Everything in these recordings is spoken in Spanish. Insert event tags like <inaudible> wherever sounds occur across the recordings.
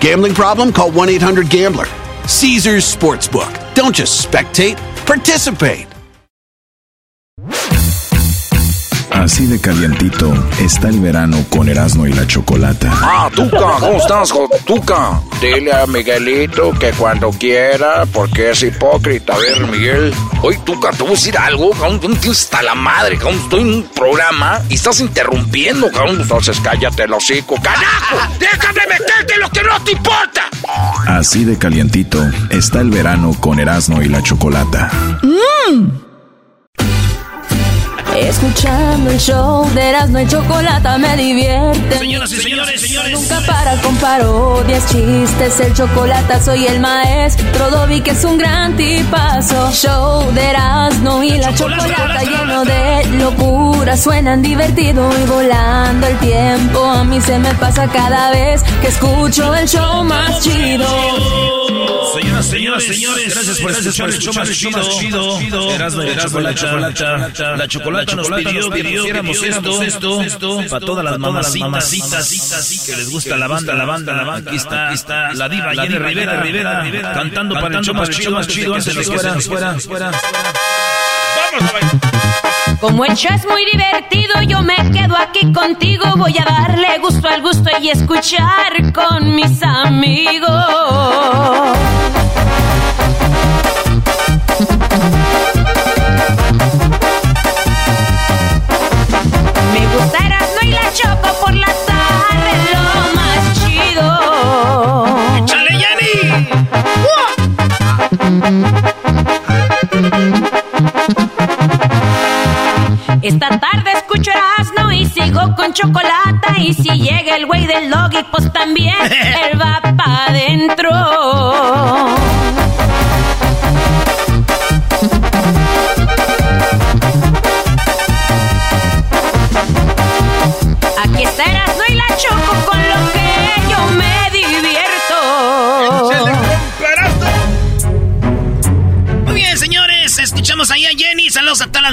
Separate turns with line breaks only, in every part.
Gambling problem? Call 1 800 Gambler. Caesars Sportsbook. Don't just spectate, participate.
Así de calientito está el verano con Erasmo y la Chocolata.
Ah, Tuca, ¿cómo estás, Tuca? Dile a Miguelito que cuando quiera, porque es hipócrita. A ver, Miguel. Oye, Tuca, te voy a decir algo, cabrón. Tú hasta la madre, cabrón. Estoy en un programa y estás interrumpiendo, cabrón. Entonces cállate el hocico. ¡Carajo! ¡Déjame meterte lo que no te importa!
Así de calientito está el verano con Erasmo y la Chocolata.
¡Mmm! Escuchando el show de Erasmo y Chocolata me divierte.
Señoras y señores, señores.
Nunca para con parodias, chistes, el chocolate soy el maestro Dobby que es un gran tipazo. Show de Erasmo y la Chocolata lleno de locura, suenan divertido y volando el tiempo. A mí se me pasa cada vez que escucho el show más chido.
Señoras, señoras, señores, gracias por escuchar el show más chido. Erasmo y la Chocolata. La Chocolata nos pidió que hiciéramos esto, esto, esto, para todas las mamacitas que les gusta la banda, la banda, la banda. Aquí está, está la diva Jenny Rivera, Rivera, Rivera, cantando para el show más chido, más chido, antes de que fuera, fuera, fuera. Vamos,
Como el show es muy divertido, yo me quedo aquí contigo. Voy a darle gusto al gusto y escuchar con mis amigos. Me gusta Erasmo y la Choco por la tarde, lo más chido.
¡Échale, Jenny!
Esta tarde escucho Erasmo y sigo con chocolate. Y si llega el güey del doggy, pues también <laughs> él va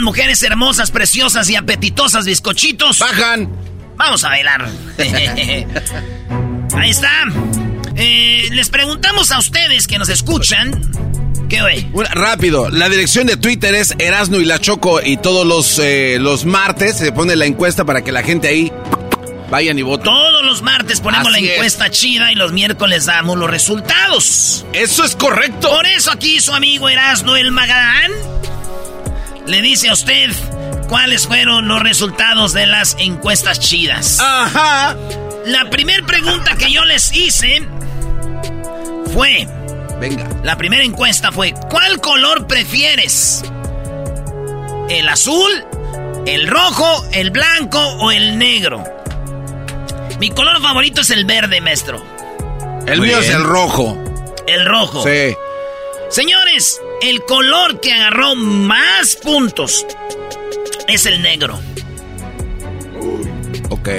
mujeres hermosas, preciosas y apetitosas bizcochitos.
Bajan.
Vamos a bailar. <laughs> ahí está. Eh, les preguntamos a ustedes que nos escuchan. ¿Qué?
Una- rápido, la dirección de Twitter es Erasno y la Choco y todos los, eh, los martes se pone la encuesta para que la gente ahí vayan y voten.
Todos los martes ponemos
Así
la
es.
encuesta chida y los miércoles damos los resultados.
Eso es correcto.
Por eso aquí su amigo Erasno el Magadán le dice a usted cuáles fueron los resultados de las encuestas chidas.
Ajá.
La primera pregunta que yo les hice fue,
Venga.
la primera encuesta fue, ¿cuál color prefieres? ¿El azul, el rojo, el blanco o el negro? Mi color favorito es el verde, maestro.
El
Muy
mío es el rojo.
El rojo.
Sí.
Señores, el color que agarró más puntos es el negro.
Ok.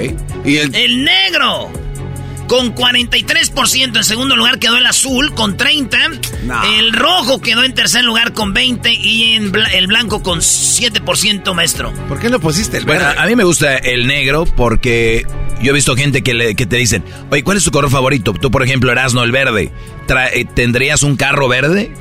Y el,
El negro. Con 43%. En segundo lugar quedó el azul con 30.
No.
El rojo quedó en tercer lugar con 20. Y en bla- el blanco con 7%, maestro.
¿Por qué no pusiste el
Bueno, a mí me gusta el negro porque yo he visto gente que, le- que te dicen, oye, ¿cuál es tu color favorito? Tú, por ejemplo, Erasno, el verde. ¿Tendrías un carro verde?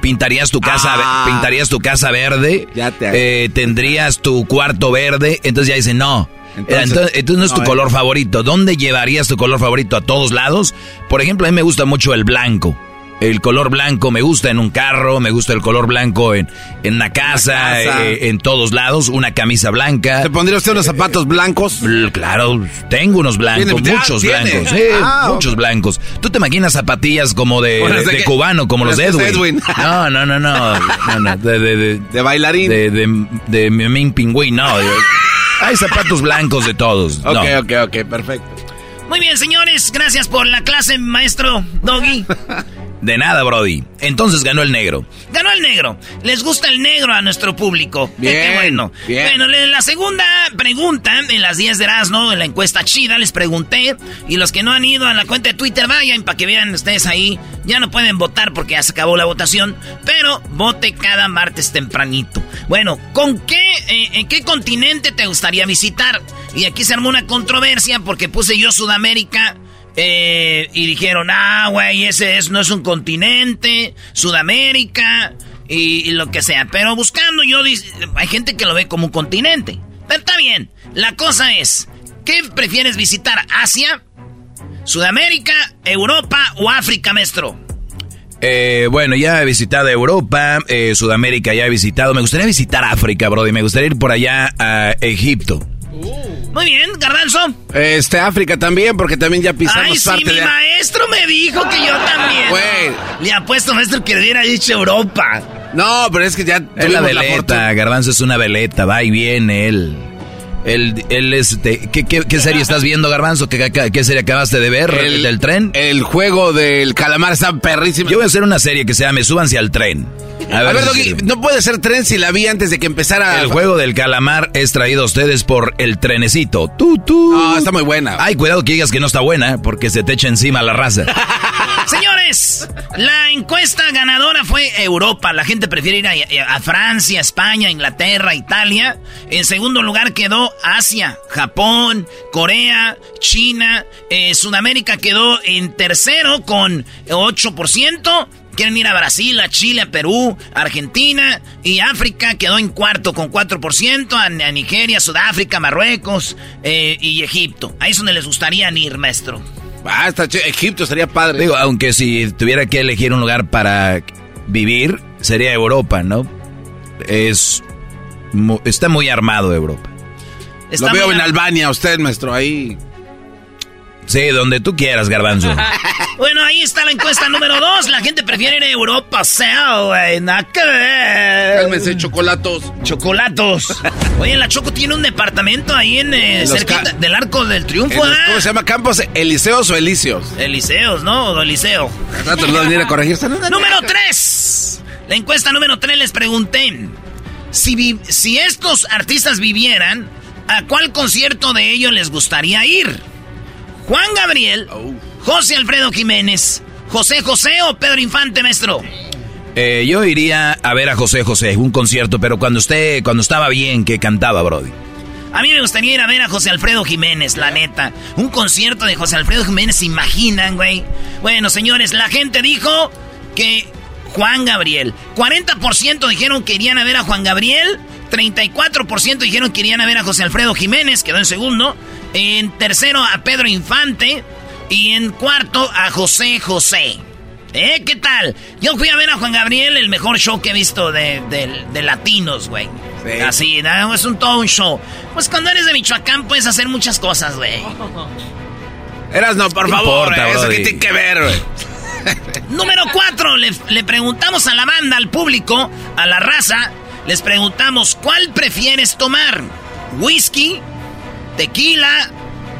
¿Pintarías tu casa,
Ah.
¿pintarías tu casa verde?
Ya te-
Eh, ¿Tendrías tu cuarto verde? Entonces ya dicen, no.
Entonces-
Entonces, entonces no es tu
no, eh.
color favorito. ¿Dónde llevarías tu color favorito? ¿A todos lados? Por ejemplo, a mí me gusta mucho el blanco. El color blanco me gusta en un carro, me gusta el color blanco en, en la casa, eh, en todos lados, una camisa blanca.
¿Te pondría usted unos zapatos blancos?
Claro, tengo unos blancos, muchos blancos, ah, muchos blancos. ¿Tú te imaginas zapatillas como de, de, cubano, como los de Edwin? <laughs> No, no, no, no, de, de,
de, bailarín.
De, de, de, Pingüín, no. Hay zapatos blancos de todos.
Ok, ok, ok, perfecto.
Muy bien, señores, gracias por la clase, maestro Doggy. <laughs>
De nada, Brody. Entonces ganó el negro.
Ganó el negro. Les gusta el negro a nuestro público.
Bien, Qué bueno.
Bueno, la segunda pregunta en las 10 de Erasmo, en la encuesta chida, les pregunté. Y los que no han ido a la cuenta de Twitter, vayan para que vean ustedes ahí. Ya no pueden votar porque ya se acabó la votación. Pero vote cada martes tempranito. Bueno, ¿con qué, eh, en qué continente te gustaría visitar? Y aquí se armó una controversia porque puse yo Sudamérica. Eh, y dijeron, ah, güey, ese es, no es un continente, Sudamérica y, lo que sea. Pero buscando yo, hay gente que lo ve como un continente. Pero está bien. La cosa es, ¿qué prefieres visitar? ¿Asia? ¿Sudamérica, Europa o África, maestro?
Eh, bueno, ya he visitado Europa, eh, Sudamérica ya he visitado. Me gustaría visitar África, Brody. Me gustaría ir por allá a Egipto.
Muy bien, Garbanzo.
Este, África también, porque también ya pisamos
Ay, sí, mi maestro me dijo que yo también.
Güey.
Le apuesto, maestro, que le hubiera dicho Europa.
No, pero es que ya
es la veleta, Garbanzo es una veleta, va y viene él. Él, él este, ¿qué, qué, serie estás viendo, Garbanzo? ¿Qué, qué serie acabaste de ver? El, ¿Del tren?
El juego del calamar está perrísimo.
Yo voy a hacer una serie que se llame Súbanse al tren.
A ver, no puede ser tren si la vi antes de que empezara.
El juego del calamar es traído a ustedes por el trenecito. Tú, tú.
No, está muy buena.
Ay, cuidado que digas que no está buena, porque se te echa encima la raza. <laughs>
Señores, la encuesta ganadora fue Europa. La gente prefiere ir a, Francia, España, Inglaterra, Italia. En segundo lugar quedó Asia, Japón, Corea, China. Eh, Sudamérica quedó en tercero con 8%. Quieren ir a Brasil, a Chile, a Perú, Argentina y África quedó en cuarto con 4%, a, Nigeria, Sudáfrica, Marruecos eh, y Egipto. Ahí es donde les gustaría ir, maestro.
Ah, Egipto sería padre.
Digo, aunque si tuviera que elegir un lugar para vivir, sería Europa, ¿no? Es está muy armado Europa.
Lo veo en Albania, usted, maestro, ahí
Sí, donde tú quieras, garbanzo. <laughs>
bueno, ahí está la encuesta número dos. La gente prefiere ir a Europa, sea, güey.
Cálmense, chocolatos.
Chocolatos. <laughs> Oye, la Choco tiene un departamento ahí en eh, cerca del Arco del Triunfo, ¿eh?
¿Cómo se llama? ¿Campos Eliseos o Elíseos?
Elíseos, ¿no? O Eliseo.
rato no venir a corregirse.
número tres. La encuesta número tres les pregunté. Si, si estos artistas vivieran, ¿a cuál concierto de ellos les gustaría ir? Juan Gabriel, José Alfredo Jiménez, José José o Pedro Infante, maestro.
Eh, yo iría a ver a José José, un concierto, pero cuando usted, cuando estaba bien, que cantaba, Brody.
A mí me gustaría ir a ver a José Alfredo Jiménez, la neta. Un concierto de José Alfredo Jiménez, ¿se imaginan, güey? Bueno, señores, la gente dijo que Juan Gabriel. 40% dijeron que irían a ver a Juan Gabriel. 34% dijeron que irían a ver a José Alfredo Jiménez, quedó en segundo. En tercero a Pedro Infante. Y en cuarto a José José. ¿Eh? ¿Qué tal? Yo fui a ver a Juan Gabriel, el mejor show que he visto de, latinos, güey. Así, ¿no? es un todo un show. Pues cuando eres de Michoacán puedes hacer muchas cosas, güey. <laughs>
Eras no, por favor, eso que tiene que ver, güey. <laughs>
Número cuatro, le, le preguntamos a la banda, al público, a la raza, les preguntamos, ¿cuál prefieres tomar? ¿Whisky, tequila,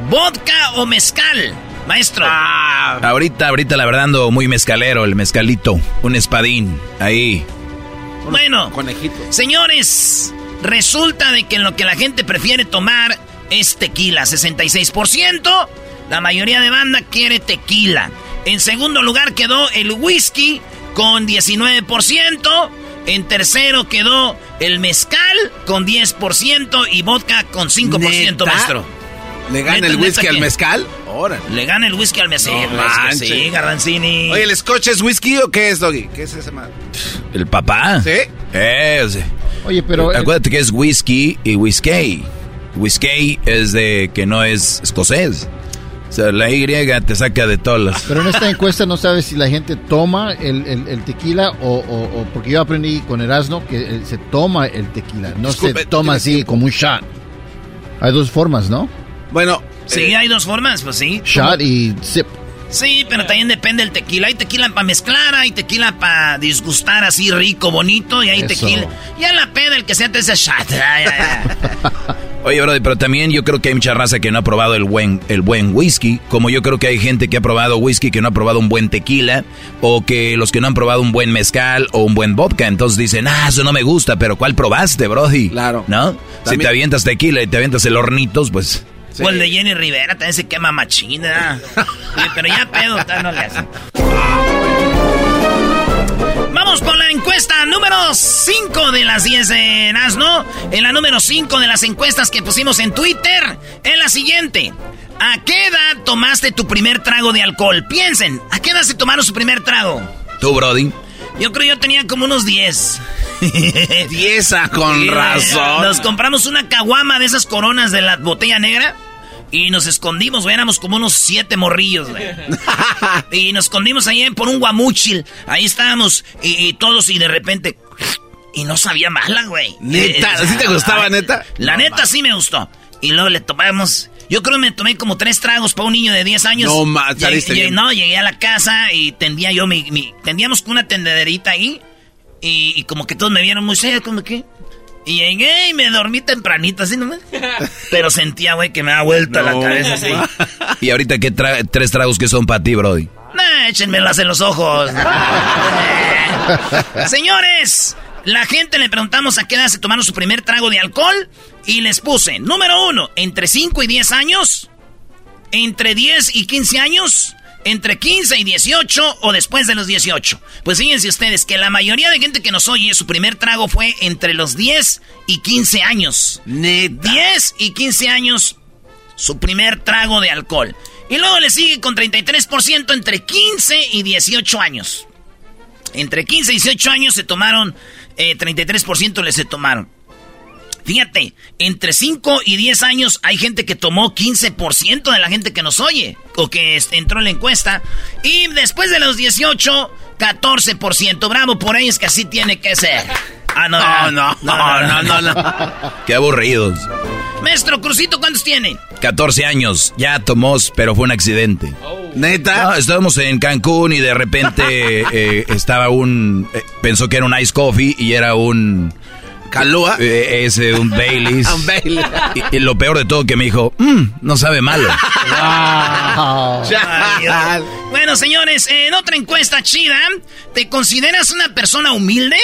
vodka o mezcal. Maestro.
Ah, ahorita, ahorita la verdad ando muy mezcalero, el mezcalito, un espadín, ahí.
Bueno, conejito. Señores, resulta de que lo que la gente prefiere tomar es tequila, 66%. La mayoría de banda quiere tequila. En segundo lugar quedó el whisky con 19%. En tercero quedó el mezcal con 10% y vodka con 5%, maestro.
¿Le gana el whisky al mezcal?
Ahora. Le gana el whisky al mezcal. sí, Garbanzini.
Oye, ¿el scotch es whisky o qué es, Doggy? ¿Qué es ese mal?
¿El papá?
¿Sí?
Es.
Oye, pero...
Acuérdate que es whisky y whisky. Whisky es de que no es escocés. O sea, la Y te saca de todas
Pero en esta encuesta no sabes si la gente toma el, tequila o, Porque yo aprendí con Erasmo que eh, se toma el tequila, no se toma así como un shot. Hay dos formas, ¿no?
Bueno...
Sí, eh, hay dos formas, pues sí.
Shot y sip.
Sí, pero también depende del tequila. Hay tequila para mezclar, hay tequila para disgustar así rico, bonito, y hay tequila. Ya la peda, el que sea te ese shot. <laughs>
Oye, brother, pero también yo creo que hay mucha raza que no ha probado el buen, el buen whisky, como yo creo que hay gente que ha probado whisky que no ha probado un buen tequila, o que los que no han probado un buen mezcal o un buen vodka, entonces dicen, ah, eso no me gusta, pero ¿cuál probaste, brody?
Claro.
¿No? Si te avientas tequila y te avientas el hornitos, pues...
O el de Jenny Rivera también se quema machina. <laughs> pero ya pedo, no le hacen. Vamos con la encuesta número 5 de las 10 de Nazno. En la número 5 de las encuestas que pusimos en Twitter, es la siguiente. ¿A qué edad tomaste tu primer trago de alcohol? Piensen, ¿a qué edad se tomaron su primer trago?
Tú, Brody.
Yo creo yo tenía como unos 10.
10 <laughs> ah, con razón.
Nos compramos una caguama de esas coronas de la botella negra. Y nos escondimos, güey, éramos como unos siete morrillos, güey. <laughs> y nos escondimos ahí por un guamuchil. Ahí estábamos, y, todos, y de repente. Y no sabía mala, güey.
Neta, ¿sí te gustaba, neta?
La neta sí me gustó. Y luego le tomamos. Yo creo que me tomé como tres tragos para un niño de 10 años.
No, más, llegué,
No, llegué a la casa y tendía yo mi. mi tendíamos una tendederita ahí. Y, y, como que todos me vieron muy serio, como que. Y llegué y me dormí tempranito, así nomás. <laughs> Pero sentía, güey, que me da vuelta la cabeza así.
¿Y ahorita qué tres tragos que son para ti, Brody?
Nah, échenmelas en los ojos. <laughs> Señores, la gente le preguntamos a qué edad se tomaron su primer trago de alcohol y les puse, número uno, entre 5 y 10 años, entre 10 y 15 años, entre 15 y 18 o después de los 18. Pues fíjense ustedes que la mayoría de gente que nos oye, su primer trago fue entre los 10 y 15 años. 10 y 15 años, su primer trago de alcohol. Y luego le sigue con 33% entre 15 y 18 años. Entre 15 y 18 años se tomaron, eh, 33% les se tomaron. Fíjate, entre 5 y 10 años hay gente que tomó 15% de la gente que nos oye o que entró en la encuesta. Y después de los 18, 14%. Bravo por ellos que así tiene que ser.
Ah, no, no, no, no, no, <laughs>
Qué aburridos.
Maestro Crucito, ¿cuántos tiene?
14 años. Ya tomó, pero fue un accidente.
¿Neta?
estábamos en Cancún y de repente <laughs> eh, estaba un... Eh, pensó que era un ice coffee y era un
¿Calúa?
Eh, un Baileys. <laughs> un Baileys. Y, lo peor de todo que me dijo, mmm, no sabe malo. <laughs>
bueno, señores, en otra encuesta chida, ¿te consideras una persona humilde?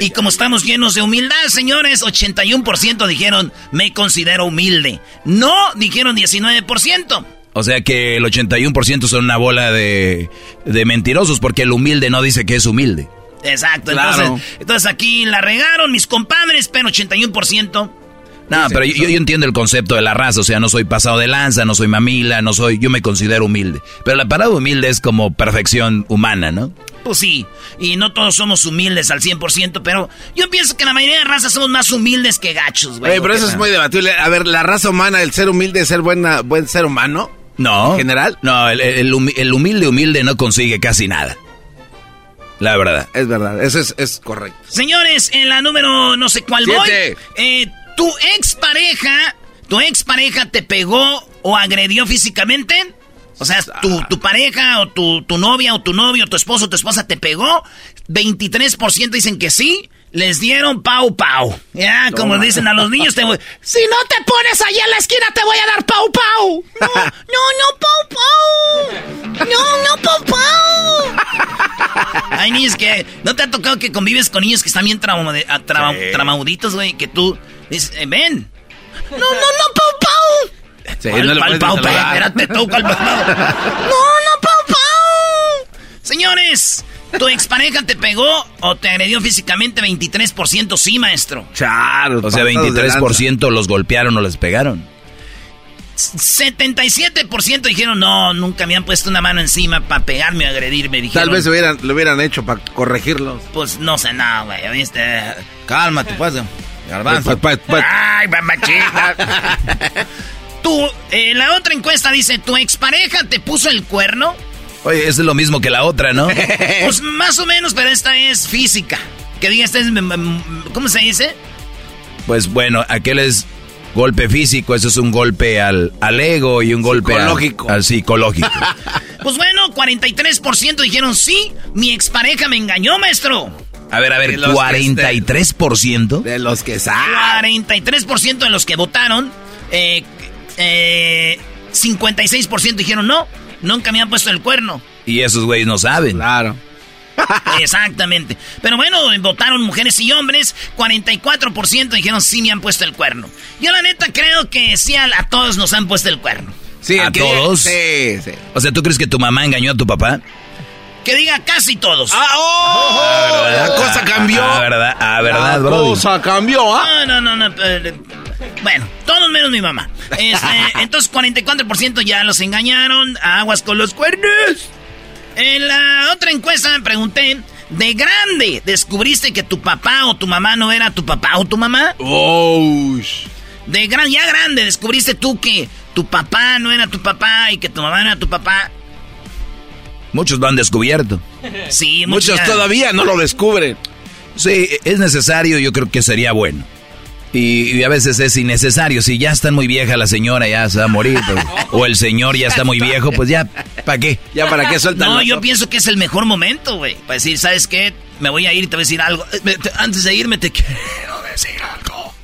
y como estamos llenos de humildad, señores, 81% dijeron, me considero humilde. No, dijeron 19%.
O sea que el 81% son una bola de, de mentirosos porque el humilde no dice que es humilde.
Exacto, entonces, aquí la regaron mis compadres, pero 81%.
No, pero yo, yo, entiendo el concepto de la raza, o sea, no soy pasado de lanza, no soy mamila, no soy, yo me considero humilde. Pero la palabra humilde es como perfección humana, ¿no?
Pues sí, y no todos somos humildes al 100%, pero yo pienso que la mayoría de razas somos más humildes que gachos, güey.
pero eso es muy debatible. A ver, ¿la raza humana, el ser humilde es ser buena, buen ser humano?
No.
¿En general?
No, el humilde humilde no consigue casi nada. La verdad.
Es verdad, eso es, correcto.
Señores, en la número no sé cuál voy. Eh, tu expareja, tu expareja te pegó o agredió físicamente. O sea, tu, tu pareja o tu, tu, novia o tu novio, tu esposo o tu esposa te pegó. 23% dicen que sí les dieron pau pau. Ya, como dicen a los niños, te voy... <laughs> Si no te pones allá en la esquina, te voy a dar pau pau. No, no, no, pau pau. No, no, pau pau. Hay niños que... ¿No te ha tocado que convives con niños que están bien traumauditos, güey? Que tú dices, eh, ven. No, no, no, pau pau. Sí, no pau, pau, espérate, toca el pau. No, no, pau pau. Señores... ¿Tu expareja te pegó o te agredió físicamente 23% sí, maestro?
Claro. O sea, 23% los golpearon o les pegaron.
77% dijeron, no, nunca me han puesto una mano encima para pegarme o agredirme. Dijeron,
Tal vez lo hubieran, lo hubieran hecho para corregirlos.
Pues no sé nada, güey, ¿viste? Cálmate, pues.
Garbanzo. Pues, pues, pues,
Ay, mamachita. <laughs> Tú, eh, la otra encuesta dice, ¿tu expareja te puso el cuerno?
Oye, es lo mismo que la otra, ¿no? <laughs>
pues más o menos, pero esta es física. Que diga, esta es... ¿Cómo se dice?
Pues bueno, aquel es golpe físico, eso es un golpe al, al ego y un golpe Al, psicológico. <laughs>
pues bueno, 43% dijeron sí, mi expareja me engañó, maestro.
A ver, a ver, 43%.
De los que saben.
43% de los que votaron. Eh, eh, 56% dijeron no, nunca me han puesto el cuerno.
Y esos güeyes no saben.
Claro. <laughs>
Exactamente. Pero bueno, votaron mujeres y hombres. 44% dijeron sí me han puesto el cuerno. Yo la neta creo que sí a, todos nos han puesto el cuerno.
Sí, ¿A todos?
Sí, sí.
O sea, ¿tú crees que tu mamá engañó a tu papá?
Que diga casi todos.
¡Ah, oh!
Ah,
la cosa cambió.
Ah, verdad, ah, verdad,
La cosa cambió,
¿ah? No, no, no, no. Bueno, todos menos mi mamá. Este, <laughs> entonces, 44% ya los engañaron. Aguas con los cuernos. En la otra encuesta me pregunté, ¿de grande descubriste que tu papá o tu mamá no era tu papá o tu mamá?
Oh.
De gran, ya grande descubriste tú que tu papá no era tu papá y que tu mamá no era tu papá.
Muchos lo han descubierto.
Sí,
muchos, muchos todavía no lo descubren.
Sí, es necesario, yo creo que sería bueno. Y, a veces es innecesario. Si ya está muy vieja la señora, ya se va a morir. <laughs> o el señor ya está muy viejo, pues ya, ¿para qué?
Ya, ¿para qué sueltan?
No, yo pienso que es el mejor momento, güey. Para decir, ¿sabes qué? Me voy a ir y te voy a decir algo. Eh, antes de irme te quiero <laughs> decir algo.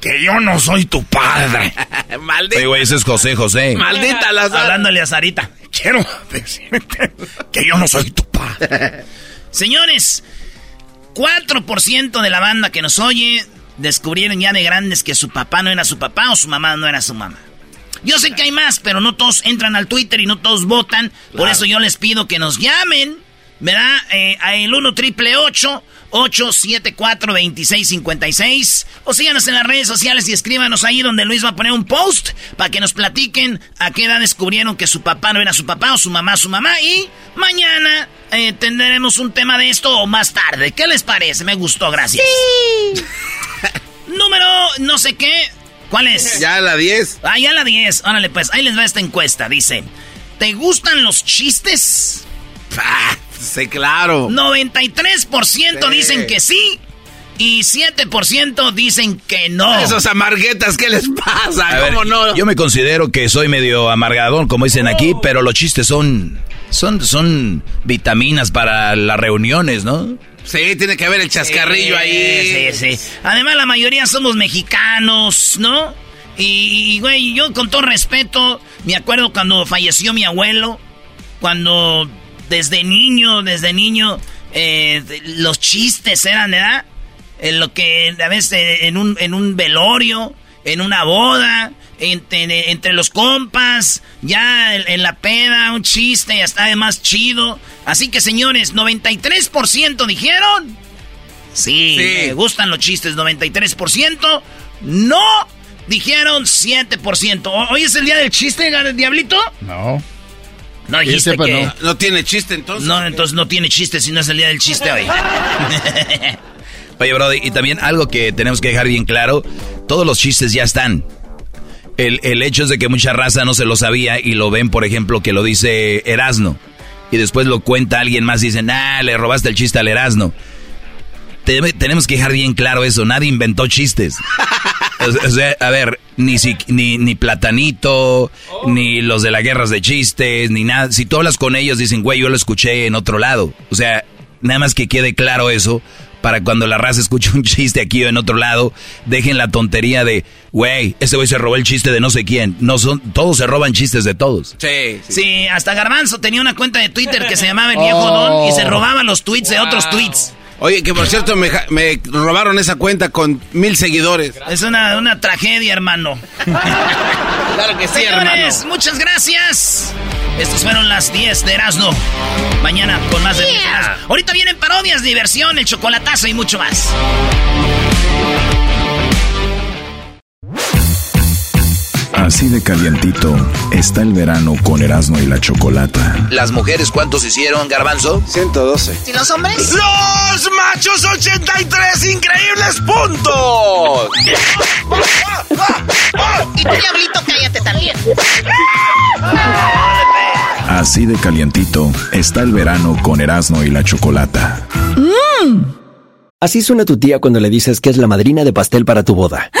Que yo no soy tu padre. <laughs>
Maldita. güey, ese es José José.
Maldita la Hablándole a Sarita. Quiero decirte que yo no soy tu padre. Señores, 4% de la banda que nos oye descubrieron ya de grandes que su papá no era su papá o su mamá no era su mamá. Yo sé que hay más, pero no todos entran al Twitter y no todos votan. Por eso yo les pido que nos llamen, ¿verdad? Eh, el 1 triple 874 2656 o síganos en las redes sociales y escríbanos ahí donde Luis va a poner un post para que nos platiquen a qué edad descubrieron que su papá no era su papá o su mamá su mamá y mañana eh, tendremos un tema de esto o más tarde. ¿Qué les parece? Me gustó, gracias. Sí. Número no sé qué. ¿Cuál es?
Ya la 10.
Ah, ya la 10. Órale, pues ahí les va esta encuesta. Dice, ¿te gustan los chistes?
Ah, sí, claro.
93% dicen que sí. Y 7% dicen que no.
Esos amarguetas, ¿qué les pasa? ¿Cómo no?
Yo me considero que soy medio amargadón, como dicen aquí, pero los chistes son, son, son vitaminas para las reuniones, ¿no?
Sí, tiene que haber el chascarrillo ahí.
Sí, sí. Además, la mayoría somos mexicanos, ¿no? Y, güey, yo con todo respeto, me acuerdo cuando falleció mi abuelo, cuando desde niño, desde niño, eh, los chistes eran, ¿verdad? En lo que a veces en un, en un velorio, en una boda, entre, los compas, ya en, la peda, un chiste, ya está además chido. Así que señores, 93% dijeron. Sí, me gustan los chistes, 93%. No, dijeron 7%. ¿Hoy es el día del chiste, Diablito?
No.
No dijiste que...
No. no. tiene chiste entonces.
No, entonces no tiene chiste si no es el día del chiste hoy. <laughs>
Oye, Brody, y también algo que tenemos que dejar bien claro, todos los chistes ya están. El, el, hecho es de que mucha raza no se lo sabía y lo ven, por ejemplo, que lo dice Erasno. Y después lo cuenta alguien más y dicen, ah, le robaste el chiste al Erasno. tenemos que dejar bien claro eso, nadie inventó chistes. <laughs> o sea, a ver, ni, ni, ni Platanito, ni los de las guerras de chistes, ni nada. Si tú hablas con ellos, dicen, güey, yo lo escuché en otro lado. O sea, nada más que quede claro eso, para cuando la raza escuche un chiste aquí o en otro lado, dejen la tontería de, güey, ese güey se robó el chiste de no sé quién. No son, todos se roban chistes de todos.
Sí, sí. hasta Garbanzo tenía una cuenta de Twitter que se llamaba El Viejo Don y se oh. robaba los tweets de otros tweets.
Oye, que por cierto me, robaron esa cuenta con mil seguidores.
Es una, una tragedia, hermano. <laughs>
claro que sí, Señores,
muchas gracias. Estas fueron las 10 de Erasmo. Mañana con más de... Ahorita vienen parodias, diversión, el chocolatazo y mucho más.
Así de calientito está el verano con Erasmo y la Chocolata.
¿Las mujeres cuántos hicieron, Garbanzo?
112.
¿Y los hombres?
¡Los machos 83 increíbles puntos!
Y tu diablito, cállate también.
Así de calientito está el verano con Erasmo y la Chocolata.
Mmm. Así suena tu tía cuando le dices que es la madrina de pastel para tu boda. <gasps>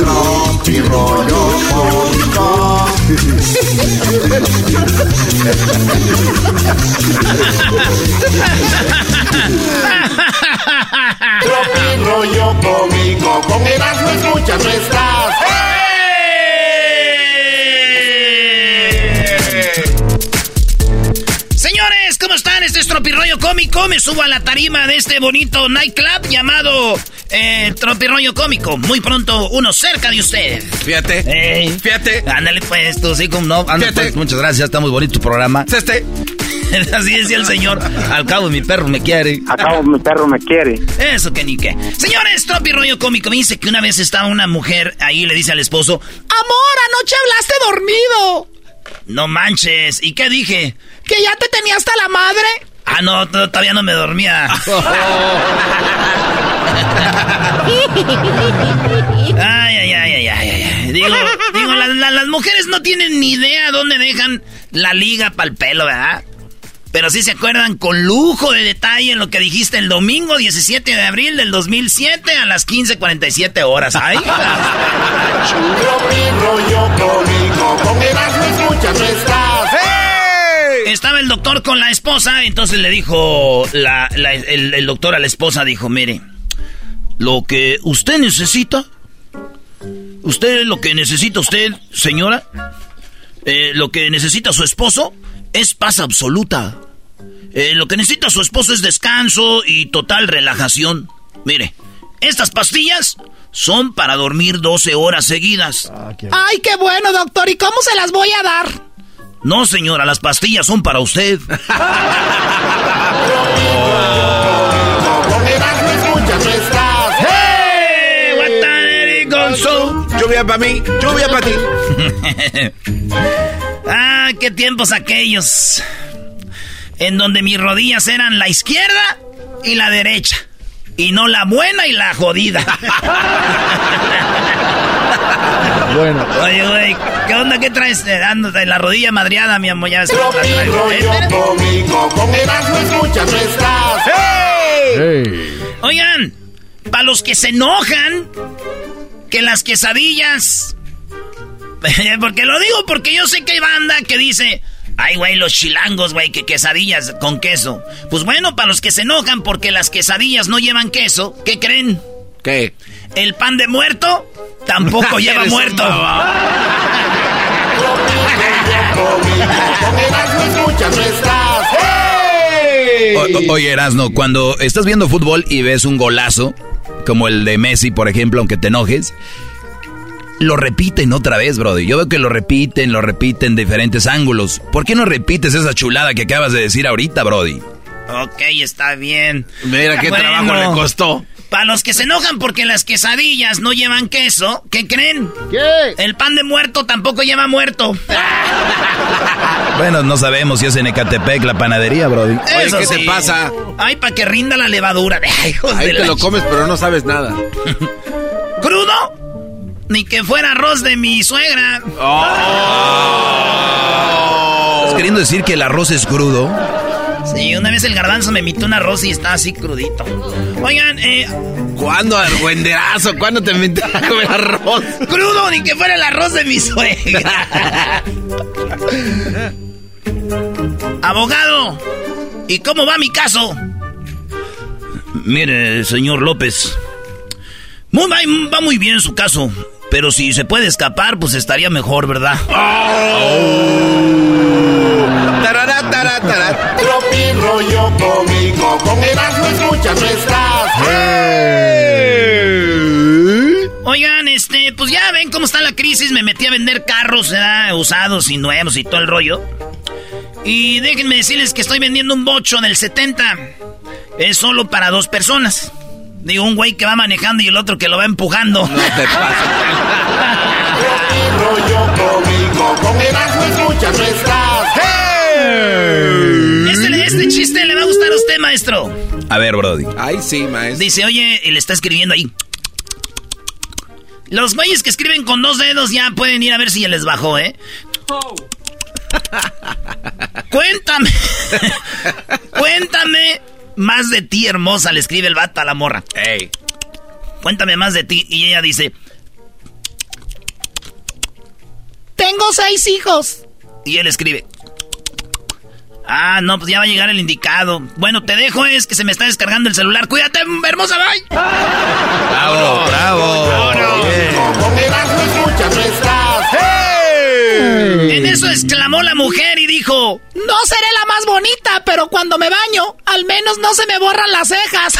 Tropi rollo cómico. Con Erasmo escuchas no
¿cómo están? Este es Tropirollo Cómico. Me subo a la tarima de este bonito nightclub llamado eh, Tropirollo Cómico. Muy pronto, uno cerca de usted.
Fíjate. Fíjate.
Ándale pues, tú, sí, como no. Ándale, pues, muchas gracias, está muy bonito tu programa.
Este. <laughs>
Así decía el señor. Al cabo mi perro me quiere.
Al cabo mi perro me quiere.
Eso que ni qué. Señores, Tropi Rollo Cómico me dice que una vez estaba una mujer ahí y le dice al esposo, Amor, anoche hablaste dormido. No manches. ¿Y qué dije? ¿Que ya te tenía hasta la madre? Ah, no, todavía no me dormía. <laughs> ay, ay, ay, ay, ay, Digo, digo las mujeres no tienen ni idea dónde dejan la liga para el pelo, ¿verdad? Pero sí se acuerdan con lujo de detalle en lo que dijiste el domingo 17 de abril del 2007 a las 15.47 horas. ¡Ay! Estaba el doctor con la esposa, entonces le dijo el, doctor a la esposa, dijo, mire, lo que usted necesita, usted lo que necesita usted, señora, eh, lo que necesita su esposo es paz absoluta. Eh, lo que necesita su esposo es descanso y total relajación. Mire, estas pastillas son para dormir 12 horas seguidas.
Ah, Ay, qué bueno, doctor. ¿Y cómo se las voy a dar?
No, señora, las pastillas son para usted. <laughs>
Lluvia para mí, lluvia para ti. <laughs>
ah, qué tiempos aquellos. En donde mis rodillas eran la izquierda y la derecha. Y no la buena y la jodida. <laughs>
bueno.
Oye, güey, ¿qué onda? ¿Qué traes dándote la rodilla madriada, mi amor? Ya ves Oigan, para los que se enojan que las quesadillas. <laughs> porque lo digo porque yo sé que hay banda que dice, ay, güey, los chilangos, güey, que quesadillas con queso. Pues bueno, para los que se enojan porque las quesadillas no llevan queso, ¿qué creen?
¿Qué?
El pan de muerto tampoco <laughs> lleva muerto. <laughs>
oye, Erasno, cuando estás viendo fútbol y ves un golazo, como el de Messi, por ejemplo, aunque te enojes, lo repiten otra vez, Brody. Yo veo que lo repiten, lo repiten de diferentes ángulos. ¿Por qué no repites esa chulada que acabas de decir ahorita, Brody?
Ok, está bien.
Mira qué trabajo le costó.
Para los que se enojan porque las quesadillas no llevan queso, ¿qué creen?
¿Qué?
El pan de muerto tampoco lleva muerto. <laughs>
bueno, no sabemos si es en Ecatepec la panadería, Brody.
Oye, ¿qué te pasa?
Ay, para que rinda la levadura. <laughs>
Ay, Ahí te lo comes, pero no sabes nada. <laughs>
¿Crudo? Ni que fuera arroz de mi suegra.
Oh. ¿Estás queriendo decir que el arroz es crudo?
Sí, una vez el garbanzo me emitió un arroz y estaba así crudito. Oigan, eh...
¿Cuándo, argüenderazo? ¿Cuándo te metiste a comer arroz?
Crudo, ni que fuera el arroz de mi suegra. Abogado, ¿y cómo va mi caso?
Mire, señor López, muy, va muy bien su caso. Pero si se puede escapar, pues estaría mejor, ¿verdad?
Oh. Tropi rollo cómico, con Erasmo escuchas nuestras.
Oigan, este, pues ya ven cómo está la crisis. Me metí a vender carros, ¿verdad? Usados y nuevos y todo el rollo. Y déjenme decirles que estoy vendiendo un bocho del 70. Es solo para dos personas. Digo, un güey que va manejando y el otro que lo va empujando. No te pases. <laughs> Este, este chiste le va a gustar a usted, maestro.
A ver, Brody.
Ay, sí, maestro.
Dice, oye, él está escribiendo ahí. Los güeyes que escriben con dos dedos ya pueden ir a ver si ya les bajó, ¿eh? Cuéntame. <laughs> Cuéntame más de ti, hermosa, le escribe el vato a la morra.
Ey.
Cuéntame más de ti. Y ella dice...
Tengo seis hijos.
Y él escribe... Ah, no, pues ya va a llegar el indicado. Bueno, te dejo, es que se me está descargando el celular. Cuídate, hermosa, bye.
Bravo, bravo. bravo.
En eso exclamó la mujer y dijo:
No seré la más bonita, pero cuando me baño, al menos no se me borran las cejas.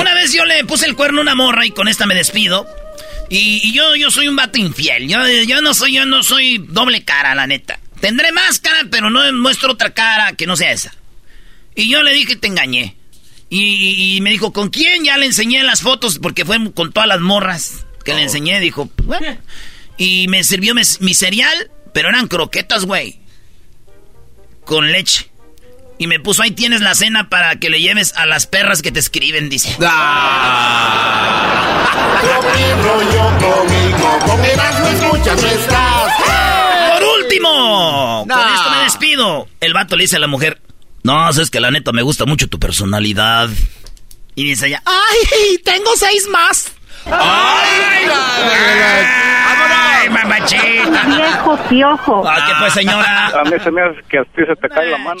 una vez yo le puse el cuerno a una morra y con esta me despido. Y, yo, yo soy un vato infiel. Yo, yo no soy, yo no soy doble cara, la neta. Tendré máscara, pero no muestro otra cara que no sea esa. Y yo le dije, te engañé. Y, me dijo, ¿con quién? Ya le enseñé las fotos porque fue con todas las morras que le oh. enseñé. Dijo, bueno. Y me sirvió mi, cereal, pero eran croquetas, güey. Con leche. Y me puso, ahí tienes la cena para que le lleves a las perras que te escriben, dice.
Ah.
Por último, con esto me despido. El vato le dice a la mujer, no, es que la neta me gusta mucho tu personalidad. Y dice ella,
¡ay! Tengo seis más. ¡Ay!
¡Ay, mamachita!
Viejo piojo.
¿Ah, qué pues, señora?
A mí se me hace que a ti se te cae la mano.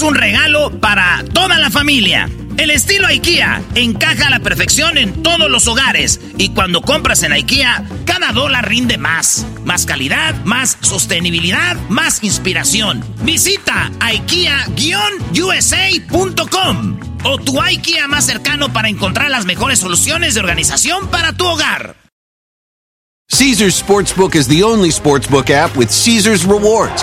un regalo para toda la familia. El estilo IKEA encaja a la perfección en todos los hogares y cuando compras en IKEA, cada dólar rinde más. Más calidad, más sostenibilidad, más inspiración. Visita IKEA-USA.com o tu IKEA más cercano para encontrar las mejores soluciones de organización para tu hogar.
Caesar's Sportsbook is the only sportsbook app with Caesar's Rewards.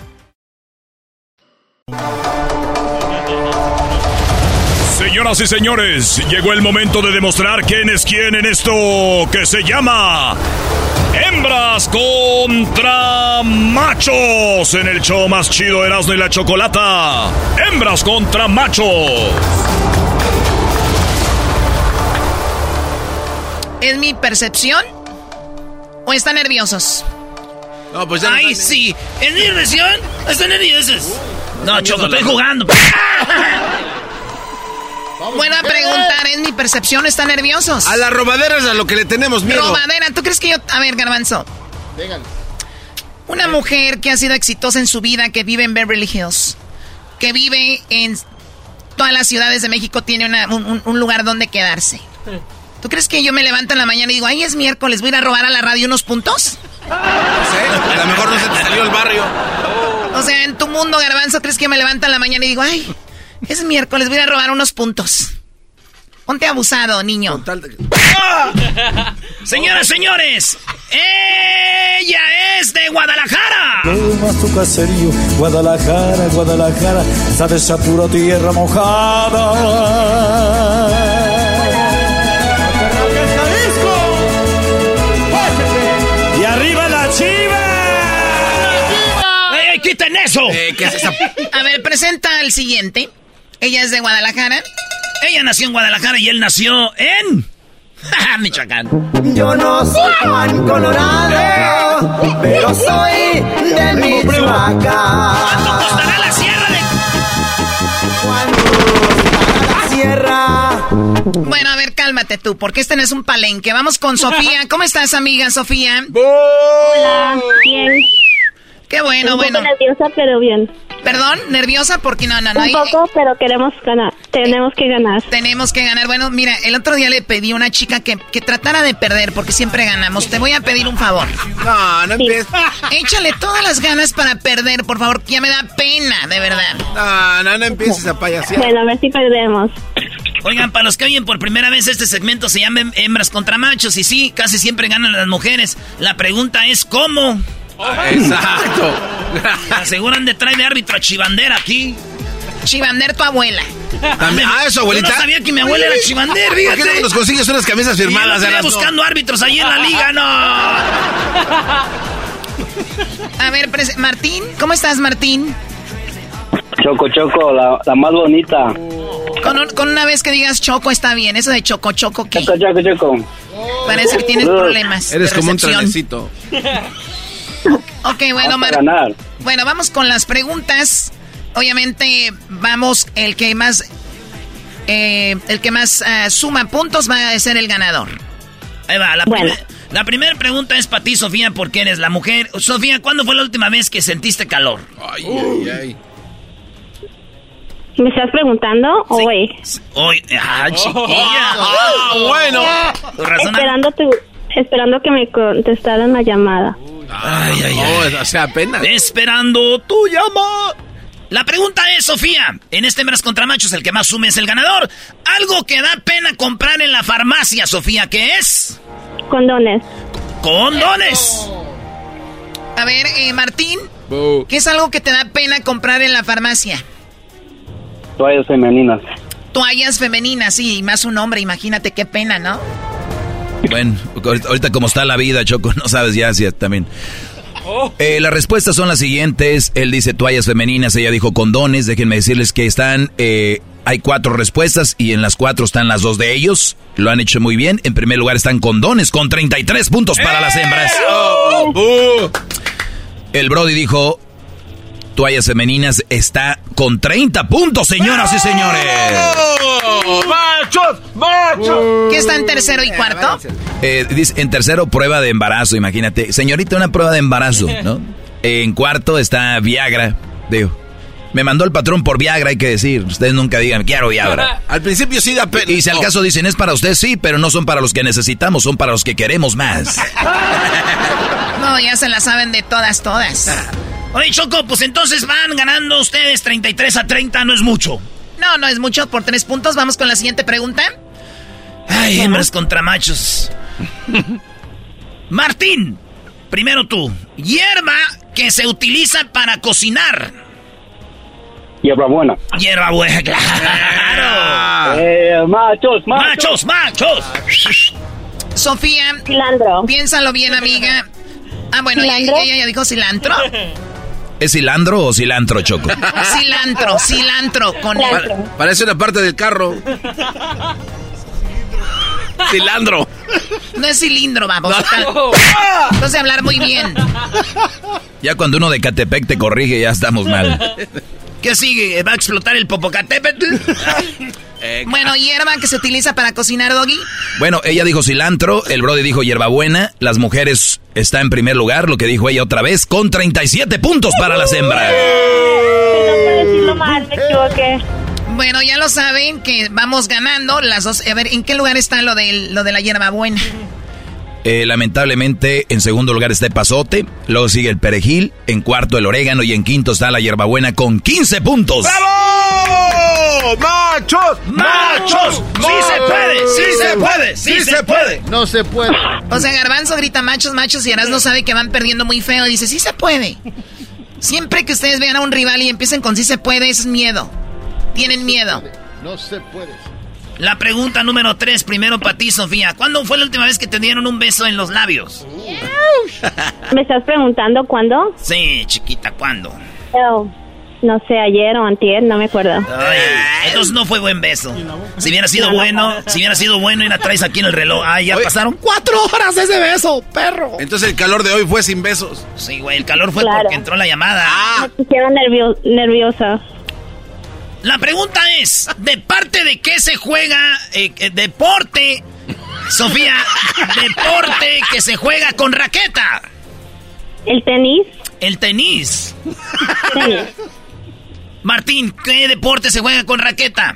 Señoras y señores, llegó el momento de demostrar quién es quién en esto que se llama Hembras contra Machos en el show más chido Erasmo y la Chocolata. Hembras contra Machos.
¿Es mi percepción? ¿O están nerviosos?
No, pues ya
Ay, sí. ¿Es mi percepción? ¿Están nerviosos? No, Choco, estoy jugando. <laughs> Buena pregunta, ¿es mi percepción? ¿Están nerviosos?
A las robaderas a lo que le tenemos miedo.
Robadera, ¿tú crees que yo... A ver, Garbanzo. Una mujer que ha sido exitosa en su vida, que vive en Beverly Hills, que vive en todas las ciudades de México, tiene una- un, lugar donde quedarse. ¿Tú crees que yo me levanto en la mañana y digo, ay, es miércoles, voy a ir a robar a la radio unos puntos?
A lo mejor no se te salió el barrio.
O sea, en tu mundo, Garbanzo, ¿crees que me levanto en la mañana y digo, ay, es miércoles, voy a robar unos puntos? Ponte abusado, niño. Señoras, señores, ella es de Guadalajara.
Toma tu caserío, Guadalajara, Guadalajara, sabes a pura tierra mojada. Y arriba la chiva.
¡Ey, ey, quiten eso!
Eh, ¿qué es esa?
A ver, presenta al siguiente. Ella es de Guadalajara. Ella nació en Guadalajara y él nació en... <laughs> Michoacán.
Yo no soy Juan Colorado, pero soy de Michoacán.
¿Cuánto costará la sierra de...?
La sierra.
Bueno, a ver, cálmate tú, porque este no es un palenque. Vamos con Sofía. <laughs> ¿Cómo estás, amiga Sofía?
Hola, bien.
Qué bueno,
Un poco
bueno.
nerviosa, pero bien.
¿Perdón? ¿Nerviosa? Porque no, no, no.
Un
hay-
poco, pero queremos ganar. Tenemos que ganar.
Tenemos que ganar. Bueno, mira, el otro día le pedí a una chica que, que tratara de perder porque siempre ganamos. Te voy a pedir un favor.
No, no empieces. <laughs>
Échale todas las ganas para perder, por favor, que ya me da pena, de verdad.
No, no, no empieces a payasear.
Bueno, a ver si perdemos.
Oigan, para los que oyen por primera vez este segmento se llama Hembras contra Machos y sí, casi siempre ganan las mujeres. La pregunta es ¿cómo?
Exacto.
Aseguran de traer de árbitro a Chivander aquí. Chivander tu abuela.
También- ah, eso, abuelita.
Yo no sabía que mi abuela era Chivander,
¿Por qué no
fíjate.
nos consigues unas camisas firmadas?
estoy buscando árbitros ahí en la liga, no. A ver, Martín, ¿cómo estás, Martín?
Choco, Choco, la, la más bonita.
Con, un- con una vez que digas choco está bien, eso de choco, choco, ¿qué?
Choco, Choco, Choco.
Parece que tienes problemas.
Eres
de
como un trenecito. <laughs>
Ok, bueno, Mar-
ganar.
bueno, vamos con las preguntas. Obviamente, vamos, el que más, eh, el que más ah, suma puntos va a ser el ganador. Ahí va, la,
Bueno.
primer- la primera pregunta es para ti, Sofía, porque eres la mujer. Sofía, ¿cuándo fue la última vez que sentiste calor?
Ay, ay, ay.
¿Me estás preguntando hoy?
Hoy, ah, chiquilla.
Ah, bueno.
Razón,
Esperando, tu, esperando que me contestaran la llamada.
Ay, ay, ay.
No, o sea, apenas.
Esperando tu llama. La pregunta es, Sofía, en este Hembras contra Machos, el que más sume es el ganador. Algo que da pena comprar en la farmacia, Sofía, ¿qué es?
Condones.
Condones. A ver, eh, Martín. ¿qué es algo que te da pena comprar en la farmacia?
Toallas femeninas.
Toallas femeninas, sí, y más un hombre, imagínate qué pena, ¿no?
Bueno, ahorita como está la vida, Choco, <laughs> no sabes ya si también. Eh, las respuestas son las siguientes. Él dice toallas femeninas, ella dijo condones. Déjenme decirles que están, eh, hay cuatro respuestas y en las cuatro están las dos de ellos. Lo han hecho muy bien. En primer lugar están condones con 33 puntos para las hembras.
Bu.
El Brody dijo toallas femeninas está con 30 puntos, señoras y señores.
¡Machos! ¡Machos!
¿Qué está en tercero y cuarto?
Eh, dice, en tercero, prueba de embarazo, imagínate. Señorita, una prueba de embarazo, ¿no? En cuarto está Viagra. Digo, me mandó el patrón por Viagra, hay que decir. Ustedes nunca digan, quiero Viagra. <laughs>
Al principio sí da pena.
Y si al caso dicen, es para usted, sí, pero no son para los que necesitamos, son para los que queremos más. <laughs>
No, ya se la saben de todas, todas. Oye, Choco, pues entonces van ganando ustedes 33 a 30, no es mucho. No, no es mucho, por tres puntos. Vamos con la siguiente pregunta. Ay, hembras contra machos. Martín, Primero tú. Hierba que se utiliza para cocinar.
Hierbabuena.
Hierbabuena, claro.
Eh, machos, machos.
Machos, machos. Sofía.
Cilantro.
Piénsalo bien, amiga. Ah, bueno, ella, ella ya dijo cilantro. <laughs>
¿Es cilantro o cilantro, Choco?
cilantro, cilantro con el...
Parece una parte del carro. cilantro.
No es cilindro, vamos. No. sé hablar muy bien.
Ya cuando uno de Catepec te corrige, ya estamos mal.
¿Qué sigue? ¿Va a explotar el Popocatépetl? <laughs> bueno, hierba que se utiliza para cocinar, Doggy.
Bueno, ella dijo cilantro, el Brody dijo hierbabuena, las mujeres está en primer lugar, lo que dijo ella otra vez, con 37 puntos para las hembras.
No mal, me equivoqué.
Bueno, ya lo saben que vamos ganando las dos. A ver, ¿en qué lugar está lo de, lo de la hierbabuena?
Eh, lamentablemente, en segundo lugar está el pasote, luego sigue el perejil, en cuarto el orégano y en quinto está la hierbabuena con 15 puntos.
¡Bravo! ¡Machos!
¡Machos! ¡Sí se puede! ¡Sí se puede! ¡Sí se puede!
No se puede.
O sea, Garbanzo grita machos, machos y no sabe que van perdiendo muy feo y dice, sí se puede. Siempre que ustedes vean a un rival y empiecen con sí se puede, eso es miedo. Tienen miedo.
No se puede.
La pregunta número tres, primero para ti, Sofía. ¿Cuándo fue la última vez que te dieron un beso en los labios? <laughs>
¿Me estás preguntando cuándo?
Sí, chiquita, ¿cuándo?
no sé, ayer o antier, no me acuerdo.
entonces no fue buen beso. Si hubiera sido bueno, si hubiera sido bueno y la traes aquí en el reloj. Ay, ya pasaron cuatro horas ese beso, perro.
Entonces el calor de hoy fue sin besos.
Sí, güey, el calor fue porque entró la llamada.
Me pusieron nerviosa.
La pregunta es, ¿de parte de qué se juega eh, eh, deporte, Sofía, deporte que se juega con raqueta?
El tenis.
El tenis. Martín, ¿qué deporte se juega con raqueta?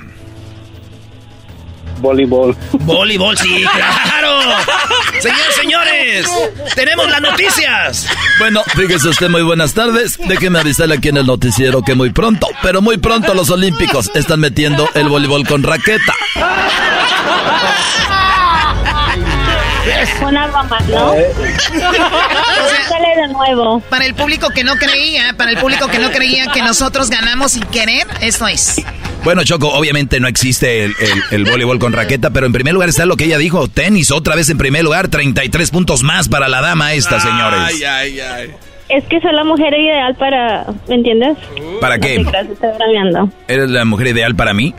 Voleibol.
Voleibol, sí, <laughs> claro. Señores, señores, tenemos las noticias.
Bueno, fíjese usted, muy buenas tardes. Déjeme avisarle aquí en el noticiero que muy pronto, pero muy pronto los olímpicos están metiendo el voleibol con raqueta.
Una broma, ¿no? sale de nuevo.
Para el público que no creía, para el público que no creía que nosotros ganamos sin querer, esto es.
Bueno, Choco, obviamente no existe el, voleibol con raqueta, pero en primer lugar está lo que ella dijo, tenis, otra vez en primer lugar, 33 puntos más para la dama esta, señores.
Ay, ay, ay.
Es que soy la mujer ideal para, ¿me entiendes?
¿Para qué? ¿Eres la mujer ideal para mí?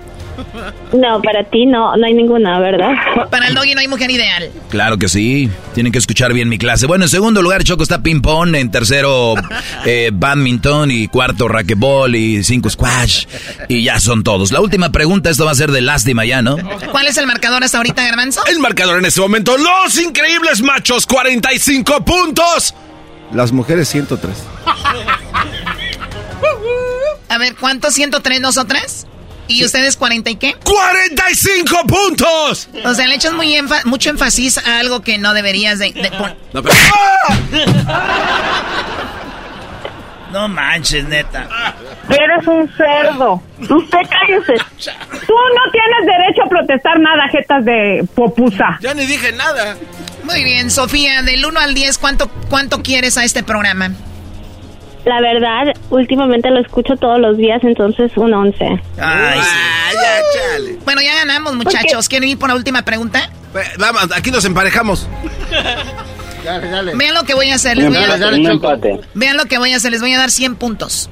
No, para ti no, no hay ninguna, ¿verdad?
Para el doggy no hay mujer ideal.
Claro que sí. Tienen que escuchar bien mi clase. Bueno, en segundo lugar, Choco está ping-pong. En tercero, <laughs> eh, badminton. Y cuarto, racquetball. Y cinco, squash. Y ya son todos. La última pregunta, esto va a ser de lástima ya, ¿no?
¿Cuál es el marcador hasta ahorita, Garbanzo?
El marcador en este momento, los increíbles machos, 45 puntos. Las mujeres, 103. <laughs>
A ver, ¿cuántos 103 nosotras? ¿Y ustedes 40 y qué?
¡45 puntos!
O sea, le echas muy mucho énfasis a algo que no deberías de, No, pero... <laughs> no manches, neta.
Eres un cerdo. Usted cállese. Tú no tienes derecho a protestar nada, jetas de popusa.
Ya ni dije nada.
Muy bien, Sofía, del 1 al 10, ¿cuánto, cuánto quieres a este programa?
La verdad, últimamente lo escucho todos los días, entonces un 11. Ay,
ah, chale. Bueno, ya ganamos, muchachos. ¿Quieren ir por la última pregunta?
Vamos, aquí nos emparejamos.
Dale, dale. Vean lo que voy a hacer. Les voy a dar, Vean lo que voy a hacer. Les voy a dar 100 puntos.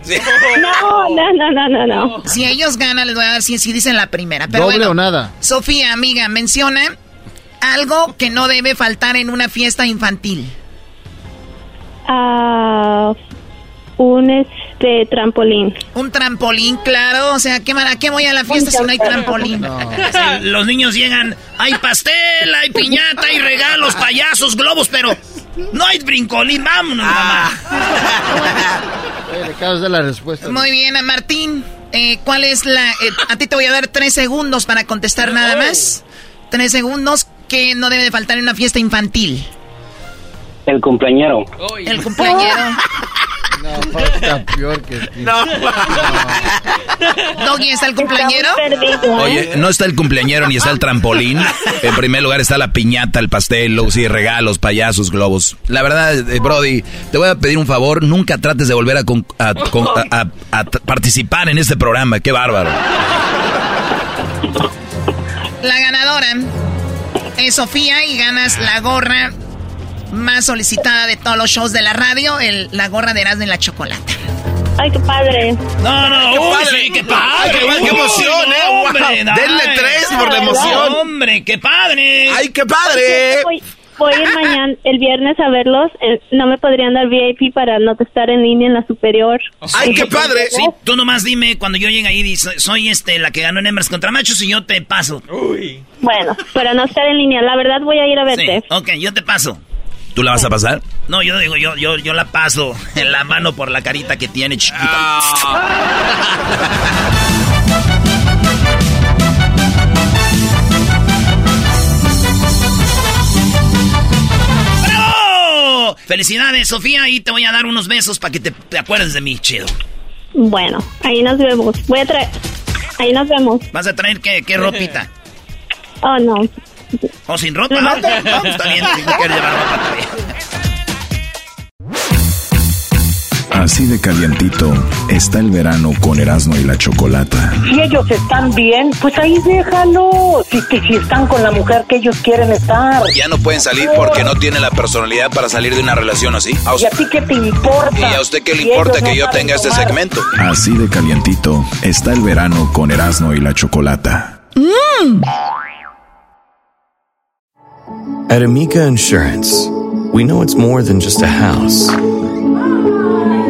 No, no, no, no, no,
Si ellos ganan, les voy a dar 100 si dicen la primera. Pero
Doble o nada.
Sofía, amiga, menciona algo que no debe faltar en una fiesta infantil.
Ah... Un este trampolín.
Un trampolín, claro. O sea, ¿qué, ¿a qué voy a la fiesta si no hay trampolín? los niños llegan, hay pastel, hay piñata, hay regalos, payasos, globos, pero no hay brincolín. Vámonos, mamá. <laughs>
de la respuesta.
Muy bien, Martín. Eh, ¿Cuál es la...? Eh, a ti te voy a dar tres segundos para contestar nada más. Tres segundos que no debe de faltar en una fiesta infantil.
El cumpleañero.
El cumpleañero. <laughs>
No, falta peor que
No.
Doggy, ¿está el cumpleañero?
Oye, no está el cumpleañero ni está el trampolín. En primer lugar está la piñata, el pastel, los y regalos, payasos, globos. La verdad, eh, Brody, te voy a pedir un favor, nunca trates de volver a, a participar en este programa. Qué bárbaro.
La ganadora es Sofía y ganas la gorra más solicitada de todos los shows de la radio, el, la gorra de Erasmo y la Chocolata.
Ay, qué padre.
No, no, qué padre, qué padre.
qué, emoción, eh. Hombre, Denle tres por la emoción.
Hombre, qué padre.
Ay, qué padre.
Voy, voy a ir mañana, el viernes a verlos. Eh, no me podrían dar VIP para no estar en línea en la superior.
Ay, qué padre.
Sí, tú nomás dime cuando yo llegue ahí, dice, soy este, la que ganó en hembras contra machos y yo te paso.
Uy. Bueno, para no estar en línea, la verdad voy a ir a verte.
Sí, ok, yo te paso.
¿Tú la vas a pasar?
No, yo digo, yo, yo, yo la paso en la mano por la carita que tiene chiquita. ¡Bravo! Felicidades, Sofía, y te voy a dar unos besos para que te, acuerdes de mí, chido.
Bueno, ahí nos vemos. Voy a traer. Ahí nos vemos.
¿Vas a traer qué, qué ropita?
Oh, no.
¿O sin ropa? <laughs> No, está bien, si no quieres llevar ropa,
Así de calientito está el verano con Erasmo y la Chocolata.
Si ellos están bien, pues ahí déjalo. Si, si están con la mujer que ellos quieren estar.
Ya no pueden salir porque no tienen la personalidad para salir de una relación así.
¿A ¿Y a ti qué te importa?
¿Y a usted qué le importa que yo tenga este segmento?
Así de calientito está el verano con Erasmo y la Chocolata. Mm.
At Amica Insurance, we know it's more than just a house.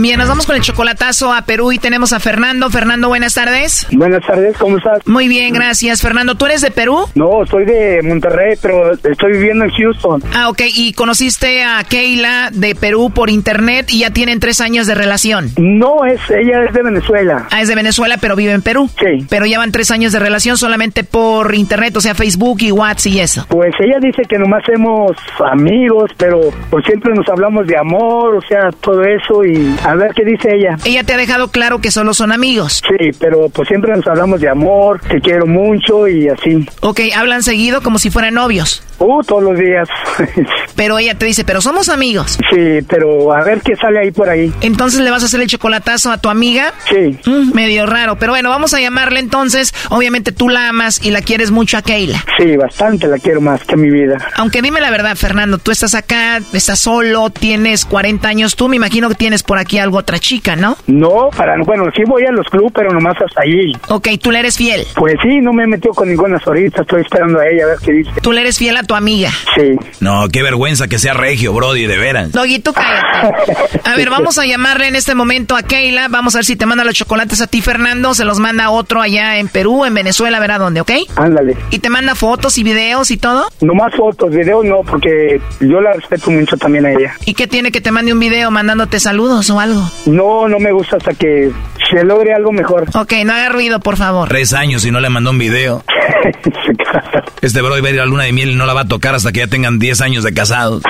Bien, nos vamos con el chocolatazo a Perú y tenemos a Fernando. Fernando, buenas tardes.
Buenas tardes, ¿cómo estás?
Muy bien, gracias. Fernando, ¿tú eres de Perú?
No, soy de Monterrey, pero estoy viviendo en Houston.
Ah, ok. ¿Y conociste a Keila de Perú por internet y ya tienen tres años de relación?
No, es ella es de Venezuela.
Ah, es de Venezuela, pero vive en Perú.
Sí.
Pero ya van tres años de relación solamente por internet, o sea, Facebook y WhatsApp y eso.
Pues ella dice que nomás somos amigos, pero pues siempre nos hablamos de amor, o sea, todo eso y a ver qué dice ella.
Ella te ha dejado claro que solo son amigos.
Sí, pero pues siempre nos hablamos de amor, te quiero mucho y así.
Ok, hablan seguido como si fueran novios.
Uh, todos los días. <laughs>
pero ella te dice, pero somos amigos.
Sí, pero a ver qué sale ahí por ahí.
Entonces le vas a hacer el chocolatazo a tu amiga.
Sí.
Mm, medio raro, pero bueno, vamos a llamarle entonces. Obviamente tú la amas y la quieres mucho a Keila.
Sí, bastante la quiero más que mi vida.
Aunque dime la verdad, Fernando, tú estás acá, estás solo, tienes 40 años, tú me imagino que tienes por aquí algo otra chica, ¿no?
No, para, bueno, sí voy a los clubes, pero nomás hasta ahí.
Ok, ¿tú le eres fiel?
Pues sí, no me he metido con ninguna ahorita, estoy esperando a ella a ver qué dice.
¿Tú le eres fiel a tu amiga?
Sí.
No, qué vergüenza que sea regio, Brody, de veras.
Doggy, tú cállate. A ver, vamos a llamarle en este momento a Keila, vamos a ver si te manda los chocolates a ti, Fernando, se los manda otro allá en Perú, en Venezuela, a ver a dónde, ¿ok?
Ándale.
¿Y te manda fotos y videos y todo?
Nomás fotos, videos no, porque yo la respeto mucho también a ella.
¿Y qué tiene que te mande un video mandándote saludos o algo?
No, no me gusta hasta que se logre algo mejor.
Ok, no haga ruido, por favor.
Tres años y no le mandó un video. <laughs> este bro va a ir a la luna de miel y no la va a tocar hasta que ya tengan 10 años de casados.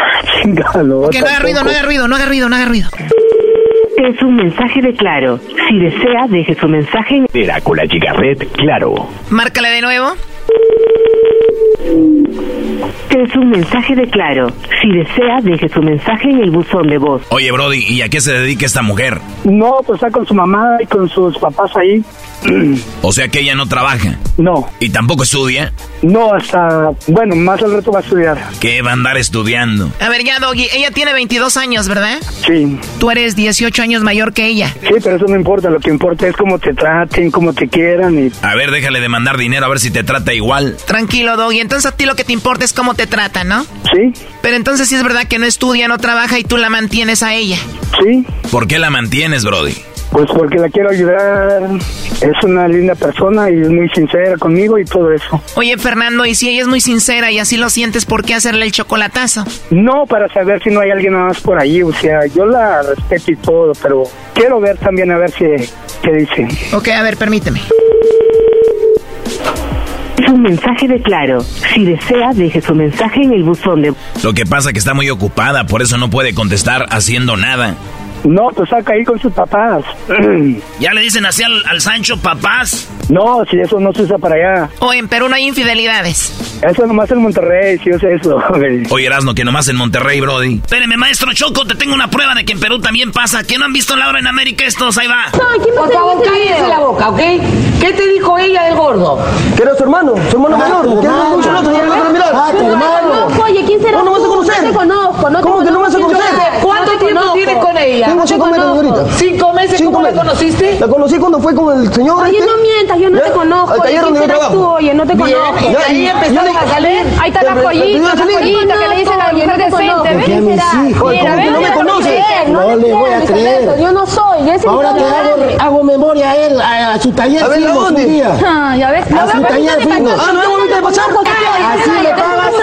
Chingalo,
que no haga ruido, no haga ruido, no haga ruido, no haga ruido.
Es un mensaje de Claro. Si desea, deje su mensaje en...
Era con la Gigaret, Claro.
Márcale de nuevo.
Te Es un mensaje de Claro. Si desea, deje su mensaje en el buzón de voz.
Oye, Brody, ¿y a qué se dedica esta mujer?
No, pues está con su mamá y con sus papás ahí. <clears throat>
O sea que ella no trabaja.
No.
¿Y tampoco estudia?
No, hasta, bueno, más al rato va a estudiar.
¿Qué va a andar estudiando?
A ver, ya, Doggy, ella tiene 22 años, ¿verdad?
Sí.
Tú eres 18 años mayor que ella.
Sí, pero eso no importa. Lo que importa es cómo te traten, cómo te quieran y...
A ver, déjale de mandar dinero a ver si te trata igual.
Tranquilo, Doggy. Entonces a ti lo que te importa es cómo te trata, ¿no?
Sí.
Pero entonces sí es verdad que no estudia, no trabaja y tú la mantienes a ella.
Sí.
¿Por qué la mantienes, Brody?
Pues porque la quiero ayudar. Es una linda persona y es muy sincera conmigo y todo eso.
Oye, Fernando, y si ella es muy sincera y así lo sientes, ¿por qué hacerle el chocolatazo?
No, para saber si no hay alguien más por ahí. O sea, yo la respeto y todo, pero quiero ver también a ver si, qué dice.
Ok, a ver, permíteme.
Es un mensaje de Claro. Si desea, deje su mensaje en el buzón de...
Lo que pasa que está muy ocupada, por eso no puede contestar haciendo nada.
No, pues saca ahí con sus papás. <clears throat>
¿Ya le dicen así al, al Sancho papás?
No, si eso no se usa para allá.
O en Perú no hay infidelidades.
Eso nomás en Monterrey, si usa eso. <laughs>
Oye, Erasno, que nomás en Monterrey, Brody.
Espéreme, maestro Choco, te tengo una prueba de que en Perú también pasa. ¿Que no han visto Laura en América estos? Ahí va.
Por favor, cállese la boca, ¿ok? ¿Qué te dijo ella del gordo?
Que era su hermano, su hermano mayor. Que era mucho otro, no.
Ah, tu hermano.
Oye, ¿quién será? No, no vas a conocer.
No te conozco, no te
¿Cómo que no vas a conocer?
¿Cuánto tiempo tienes con ella?
Tengo cinco meses.
¿Cinco meses? ¿Cómo la conociste?
La conocí cuando fue con el señor.
Oye, no mientas, yo no te conozco.
Al taller donde yo trabajo.
Oye, no te conozco.
Y
ahí empezaron a salir. Ahí está la joyita, la joyita que le dicen a la mujer decente.
¿Ven? será? ¿Cómo que no me conoces?
No le voy a creer. Yo no soy.
Ahora te hago, hago memoria a él, a, su taller. A ver, ¿a dónde?
Ah, ya ves.
A su taller fuimos. Ah, no, ahorita de pasar. Así me pagas.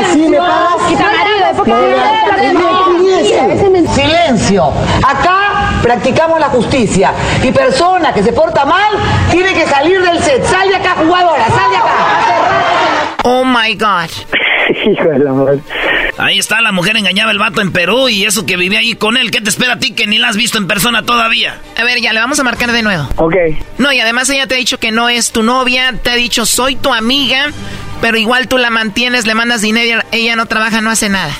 Así me pagas.
Silencio. Acá practicamos la justicia. Y persona que se porta mal tiene que salir del set. Sal de acá, jugadora, sal de acá.
Oh my God. <laughs>
Hijo de la madre.
Ahí está, la mujer engañaba el vato en Perú y eso que vivía ahí con él. ¿Qué te espera a ti que ni la has visto en persona todavía? A ver, ya le vamos a marcar de nuevo.
Ok.
No, y además ella te ha dicho que no es tu novia, te ha dicho soy tu amiga, pero igual tú la mantienes, le mandas dinero, ella no trabaja, no hace nada.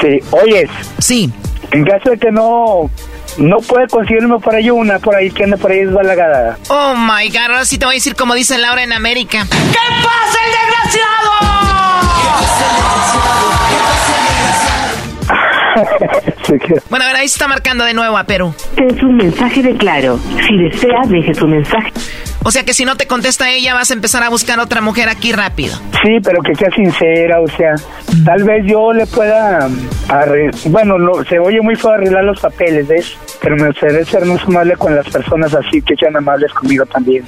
Sí, oyes.
Sí.
En caso de que no no puede conseguirme por ahí una por ahí que anda por ahí desbalagada.
Oh my god, ahora sí te voy a decir como dice Laura en América.
¿Qué pasa, el
desgraciado? <laughs>
bueno, a ver, ahí se está marcando de nuevo a Perú.
Es un mensaje de Claro. Si desea, deje su mensaje.
O sea que si no te contesta ella, vas a empezar a buscar otra mujer aquí rápido.
Sí, pero que sea sincera, o sea, tal vez yo le pueda, bueno, no, se oye muy feo arreglar los papeles, ¿ves? Pero me gustaría ser más amable con las personas así, que sean amables conmigo también.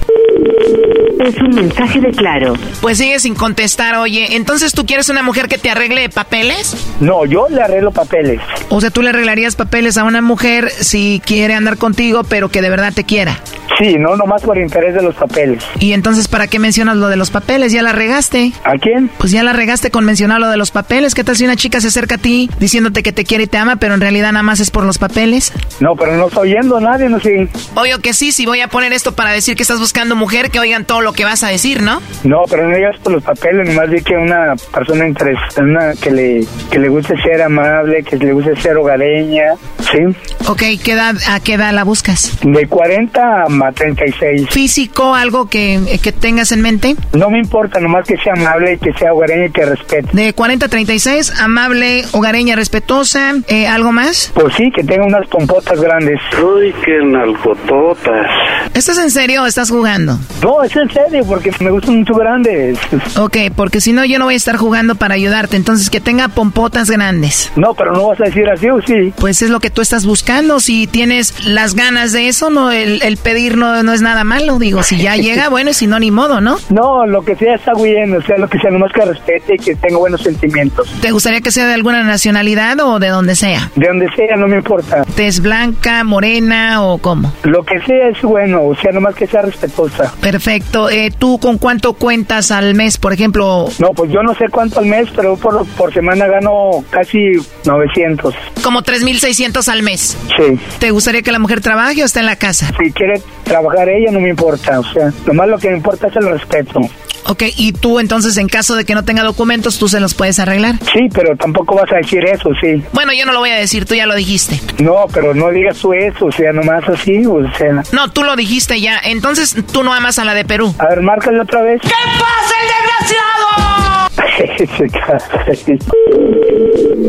Es un mensaje de Claro.
Pues sigue sin contestar, oye, entonces tú quieres una mujer que te arregle papeles?
No, yo le arreglo papeles.
O sea, tú le arreglarías papeles a una mujer si quiere andar contigo, pero que de verdad te quiera.
Sí, no nomás por interés de los papeles.
¿Y entonces para qué mencionas lo de los papeles? ¿Ya la regaste?
¿A quién?
Pues ya la regaste con mencionar lo de los papeles. ¿Qué tal si una chica se acerca a ti diciéndote que te quiere y te ama, pero en realidad nada más es por los papeles?
No, pero no está oyendo nadie, no sé.
Obvio que sí, si voy a poner esto para decir que estás buscando mujer, que oigan todo lo que vas a decir, ¿no?
No, pero no digas por los papeles, nomás di que una persona interesante, que le, que le guste ser amable, que le guste ser hogareña, ¿sí?
Ok, ¿qué edad, ¿a qué edad la buscas?
De 40 a 36.
¿Físico, algo que, que tengas en mente?
No me importa, nomás que sea amable, que sea hogareña y que respete.
De 40 a 36, amable, hogareña, respetuosa, eh, ¿algo más?
Pues sí, que tenga unas pompotas grandes.
Uy, qué nalgototas.
¿Estás en serio o estás jugando?
No, es en serio, porque me gustan mucho grandes.
Ok, porque si no yo no voy a estar jugando para ayudarte, entonces que tenga pompotas grandes.
No, pero no vas a decir así o sí.
Pues es lo que tú estás buscando, si tienes las ganas de eso, no el, el pedir no, no es nada malo, digo, si ya llega, bueno, y si no, ni modo, ¿no?
No, lo que sea está bien, o sea, lo que sea, nomás que respete y que tenga buenos sentimientos.
¿Te gustaría que sea de alguna nacionalidad o de donde sea?
De donde sea, no me importa.
¿Tez blanca,
blanca, morena o cómo?
Lo que sea es bueno, o sea, nomás que sea respetuosa.
Perfecto. Eh, ¿Tú con cuánto cuentas al mes, por ejemplo?
No, pues yo no sé cuánto al mes, pero por, por semana gano casi 900.
Como 3.600 al mes.
Sí.
¿Te gustaría que la mujer trabaje o esté en la casa?
Si quiere trabajar ella, no me importa, o sea, nomás lo que me importa es el respeto.
Ok, y tú entonces en caso de que no tenga documentos, ¿tú se los puedes arreglar?
Sí, pero tampoco vas a decir eso, sí.
Bueno, yo no lo voy a decir, tú ya lo dijiste.
No, pero no digas tú eso, o sea, nomás así, o sea...
No, tú lo dijiste ya, entonces tú no amas a la de Perú.
A ver, márcale otra vez.
¿Qué pasa, el
desgraciado? <laughs>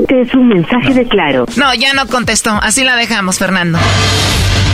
es un mensaje de claro.
No, ya no contestó, así la dejamos, Fernando.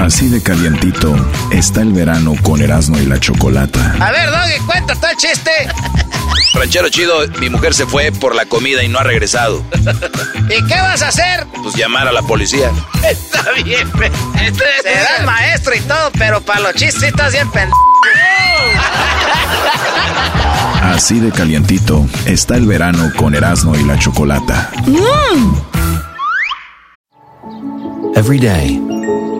Así de calientito está el verano con Erasmo y la Chocolata.
A ver, Doggy, cuenta todo el chiste. <laughs>
Ranchero chido, mi mujer se fue por la comida y no ha regresado.
¿Y qué vas a hacer?
Pues llamar a la policía. <laughs>
Está bien, serás maestro y todo, pero para los chistes estás bien pendejo. <laughs>
Así de calientito está el verano con Erasmo y la Chocolata.
Every day.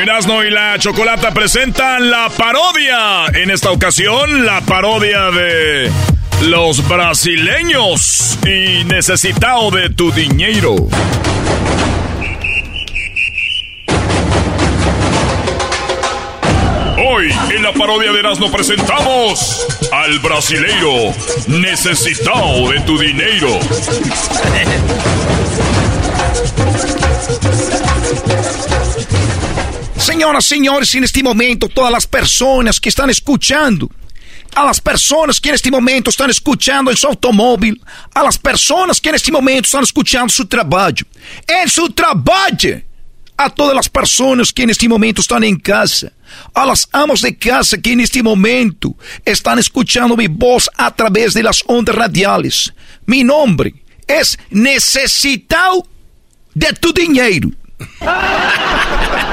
Erasno y la Chocolata presentan la parodia. En esta ocasión, la parodia de los brasileños y necesitado de tu dinero. Hoy en la parodia de Erasmo presentamos al brasileiro necesitado de tu dinero. <laughs>
Senhoras, senhores, neste momento, todas as pessoas que estão escutando, as pessoas que neste momento estão escutando em seu automóvel, as pessoas que neste momento estão escutando seu trabalho, em seu trabalho, a todas as pessoas que neste momento estão em casa, a las amos de casa que neste momento estão escutando minha voz a través de las ondas radiales. Mi nome é Necessitado de tu dinheiro. <laughs>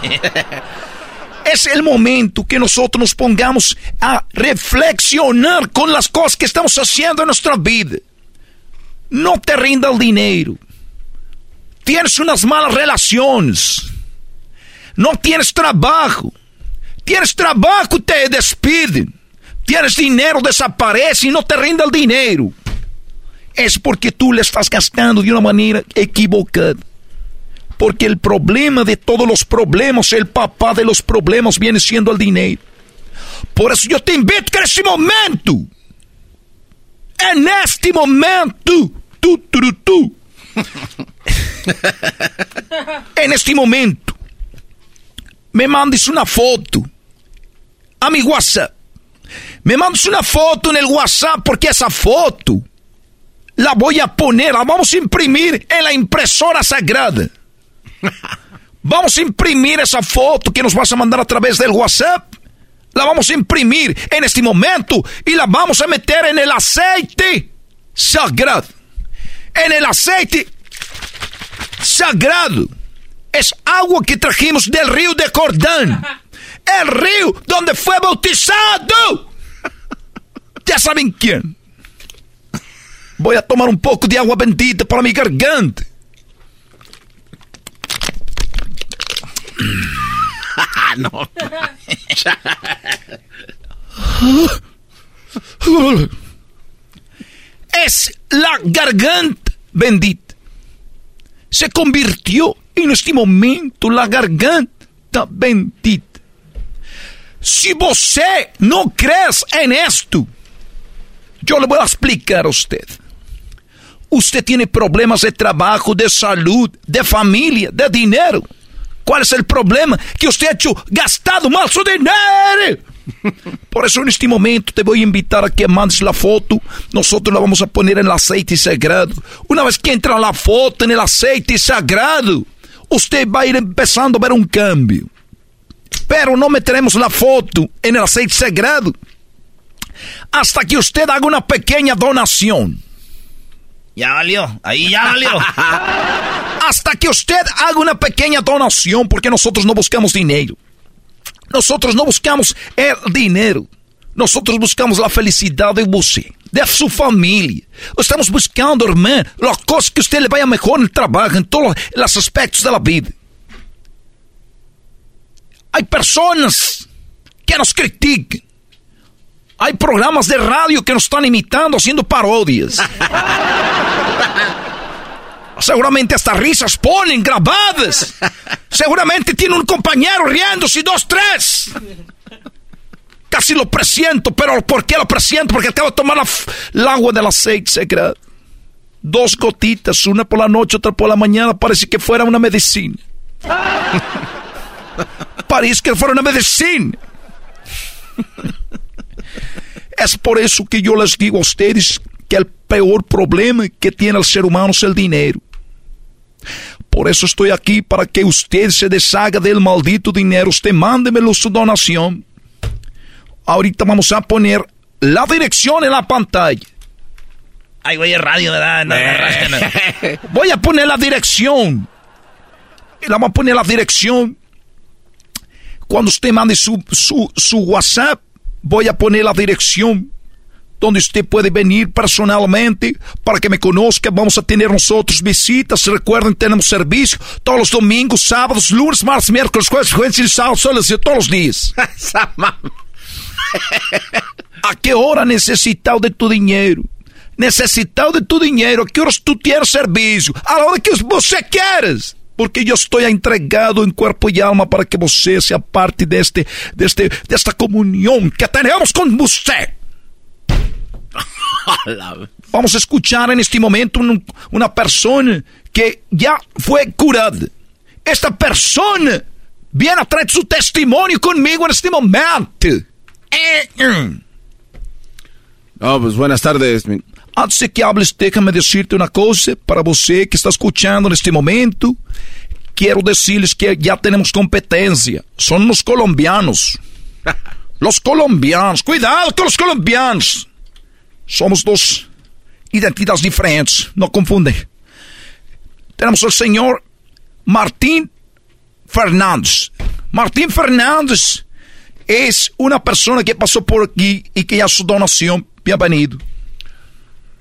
<laughs> es el momento que nosotros nos pongamos a reflexionar con las cosas que estamos haciendo en nuestra vida. No te rinda el dinero. Tienes unas malas relaciones. No tienes trabajo. Tienes trabajo, te despiden. Tienes dinero, desaparece y no te rinda el dinero. Es porque tú le estás gastando de una manera equivocada. Porque el problema de todos los problemas, el papá de los problemas viene siendo el dinero. Por eso yo te invito que en este momento, en este momento, tú, tú, tú, en este momento, me mandes una foto a mi WhatsApp. Me mandes una foto en el WhatsApp porque esa foto la voy a poner, la vamos a imprimir en la impresora sagrada. Vamos a imprimir esa foto que nos vas a mandar a través del WhatsApp. La vamos a imprimir en este momento y la vamos a meter en el aceite sagrado. En el aceite sagrado. Es agua que trajimos del río de Cordán. El río donde fue bautizado. Ya saben quién. Voy a tomar un poco de agua bendita para mi garganta. <laughs> no. <laughs> es la garganta bendita. Se convirtió en este momento la garganta bendita. Si você no crees en esto, yo le voy a explicar a usted. Usted tiene problemas de trabajo, de salud, de familia, de dinero. ¿Cuál es el problema? Que usted ha hecho gastado mal su dinero. <laughs> Por eso en este momento te voy a invitar a que mandes la foto. Nosotros la vamos a poner en el aceite sagrado. Una vez que entra la foto en el aceite sagrado, usted va a ir empezando a ver un cambio. Pero no meteremos la foto en el aceite sagrado hasta que usted haga una pequeña donación.
Ya valió, ahí ya valió.
hasta que usted haga una pequeña donación, porque nosotros no buscamos dinero. Nosotros no buscamos el dinero. Nosotros buscamos la felicidad de usted, de su familia. Estamos buscando, hermano, las cosas que usted le vaya mejor en el trabajo, en todos los aspectos de la vida. Hay personas que nos critican. Hay programas de radio que nos están imitando, haciendo parodias. Seguramente hasta risas ponen grabadas. Seguramente tiene un compañero riéndose, dos, tres. Casi lo presiento, pero ¿por qué lo presiento? Porque acabo de tomar el agua del aceite secreto. Dos gotitas, una por la noche, otra por la mañana, parece que fuera una medicina. <laughs> parece que fuera una medicina. Es por eso que yo les digo a ustedes que el peor problema que tiene el ser humano es el dinero. Por eso estoy aquí para que usted se deshaga del maldito dinero. Usted mándemelo su donación. Ahorita vamos a poner la dirección en la pantalla.
Ay, güey, es radio, ¿verdad? No, <laughs>
Voy a poner la dirección. Y la vamos a poner la dirección. Cuando usted mande su, su, su WhatsApp, voy a poner la dirección donde usted puede venir personalmente para que me conozca. Vamos a tener nosotros visitas. Recuerden, tenemos servicio todos los domingos, sábados, lunes, martes, miércoles, jueves, jueves y sábado, todos los días. <laughs> ¿A qué hora necesitado de tu dinero? Necesitado de tu dinero. ¿A qué horas tú tienes servicio? A la hora que você quieres. Porque yo estoy entregado en cuerpo y alma para que você sea parte de, este, de, este, de esta comunión que tenemos con usted. <laughs> Vamos a escuchar en este momento una persona que ya fue curada. Esta persona viene a traer su testimonio conmigo en este momento.
No, pues buenas tardes.
Antes de que hables, déjame decirte una cosa para você que está escuchando en este momento. Quiero decirles que ya tenemos competencia. Son los colombianos. <laughs> Los colombianos. Cuidado con los colombianos. Somos dos identidades diferentes. No confunde. Tenemos al señor Martín Fernández. Martín Fernández es una persona que pasó por aquí y que ya su donación. Bienvenido.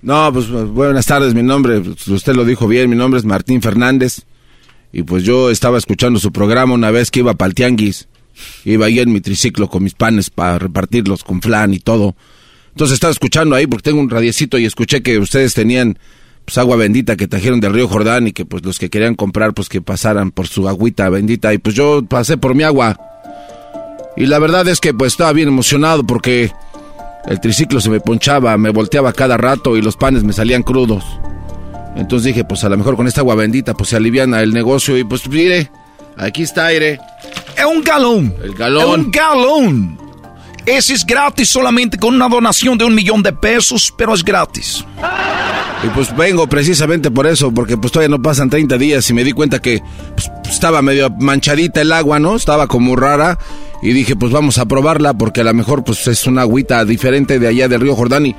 No, pues buenas tardes, mi nombre, pues, usted lo dijo bien, mi nombre es Martín Fernández. Y pues yo estaba escuchando su programa una vez que iba para el tianguis. Iba ahí en mi triciclo con mis panes para repartirlos con flan y todo. Entonces estaba escuchando ahí porque tengo un radiecito y escuché que ustedes tenían pues agua bendita que trajeron del río Jordán y que pues los que querían comprar pues que pasaran por su agüita bendita y pues yo pasé por mi agua. Y la verdad es que pues estaba bien emocionado porque el triciclo se me ponchaba, me volteaba cada rato y los panes me salían crudos. Entonces dije, pues a lo mejor con esta agua bendita pues se aliviana el negocio y pues mire, aquí está aire.
Es un galón.
El galón.
Es un galón. Ese es gratis solamente con una donación de un millón de pesos, pero es gratis.
Y pues vengo precisamente por eso, porque pues todavía no pasan 30 días y me di cuenta que pues, estaba medio manchadita el agua, ¿no? Estaba como rara y dije pues vamos a probarla porque a lo mejor pues es una agüita diferente de allá del río Jordán y,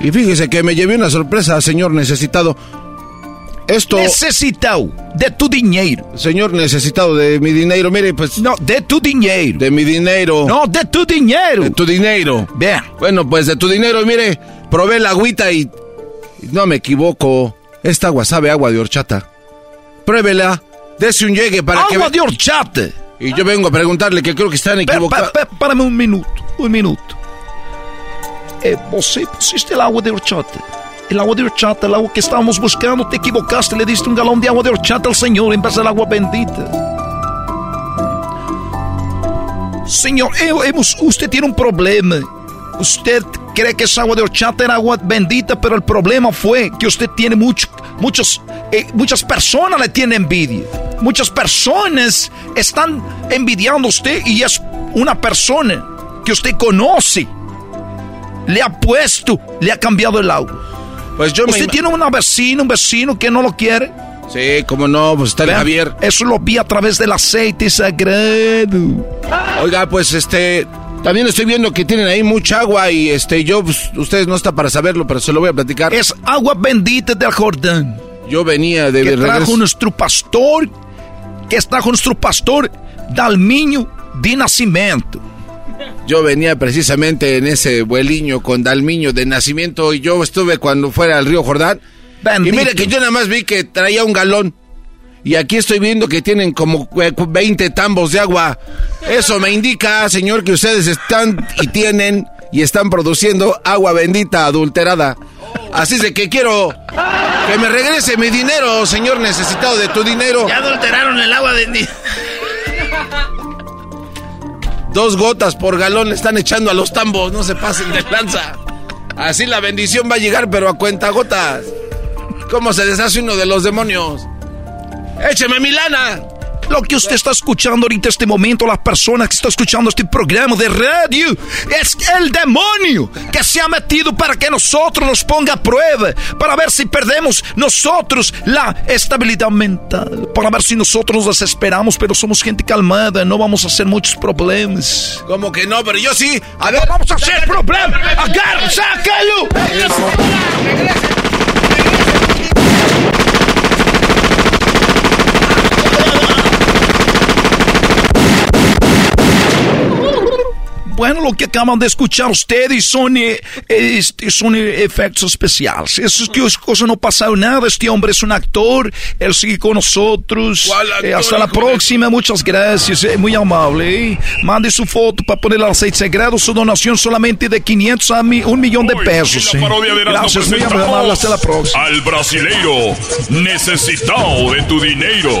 y fíjese que me llevé una sorpresa, señor necesitado. Esto...
Necesitado de tu dinero.
Señor necesitado de mi dinero, mire, pues...
No, de tu dinero.
De mi dinero.
No, de tu dinero.
De tu dinero.
Vean.
Bueno, pues de tu dinero, mire, probé la agüita y... No me equivoco. Esta agua sabe agua de horchata. Pruébela. Dese un llegue para
agua
que...
Agua de horchata.
Y yo vengo a preguntarle que creo que están equivocados.
Párame un minuto, un minuto. Eh, você pusiste el agua de horchata. El agua de horchata, el agua que estábamos buscando, te equivocaste, le diste un galón de agua de horchata al Señor en vez del agua bendita. Señor, eh, hemos, usted tiene un problema. Usted cree que esa agua de horchata era agua bendita, pero el problema fue que usted tiene mucho, muchos, eh, muchas personas le tienen envidia. Muchas personas están envidiando a usted y es una persona que usted conoce. Le ha puesto, le ha cambiado el agua.
Pues yo
¿Usted tiene una vecina, un vecino que no lo quiere?
Sí, como no, pues está el Javier.
Eso lo vi a través del aceite sagrado.
Oiga, pues este, también estoy viendo que tienen ahí mucha agua y este, yo, pues, ustedes no está para saberlo, pero se lo voy a platicar.
Es agua bendita del Jordán.
Yo venía de
que
regreso.
trajo nuestro pastor, que trajo nuestro pastor Dalmiño de nacimiento.
Yo venía precisamente en ese vueliño con Dalmiño de nacimiento y yo estuve cuando fuera al río Jordán.
Bendito.
Y mire que yo nada más vi que traía un galón. Y aquí estoy viendo que tienen como eh, 20 tambos de agua. Eso me indica, señor, que ustedes están y tienen y están produciendo agua bendita adulterada. Así es de que quiero que me regrese mi dinero, señor necesitado de tu dinero.
Ya adulteraron el agua bendita.
Dos gotas por galón le están echando a los tambos, no se pasen de lanza. Así la bendición va a llegar, pero a cuenta gotas. ¿Cómo se deshace uno de los demonios? ¡Écheme mi lana!
Lo que usted está escuchando ahorita, este momento, las personas que están escuchando este programa de radio, es el demonio que se ha metido para que nosotros nos ponga a prueba, para ver si perdemos nosotros la estabilidad mental, para ver si nosotros nos desesperamos, pero somos gente calmada, no vamos a hacer muchos problemas.
¿Cómo que no? Pero yo sí. A ver,
vamos a hacer problemas. Agarra, sácalo. Bueno, lo que acaban de escuchar ustedes son, eh, este, son eh, efectos especiales. Eso es cosa no pasado nada. Este hombre es un actor. Él sigue con nosotros. Eh, hasta la próxima. Muchas gracias. eh, muy amable. eh. Mande su foto para poner al aceite sagrado. Su donación solamente de 500 a mi- un millón de pesos. eh. Gracias, muy amable. Hasta la próxima.
Al brasileiro necesitado de tu dinero.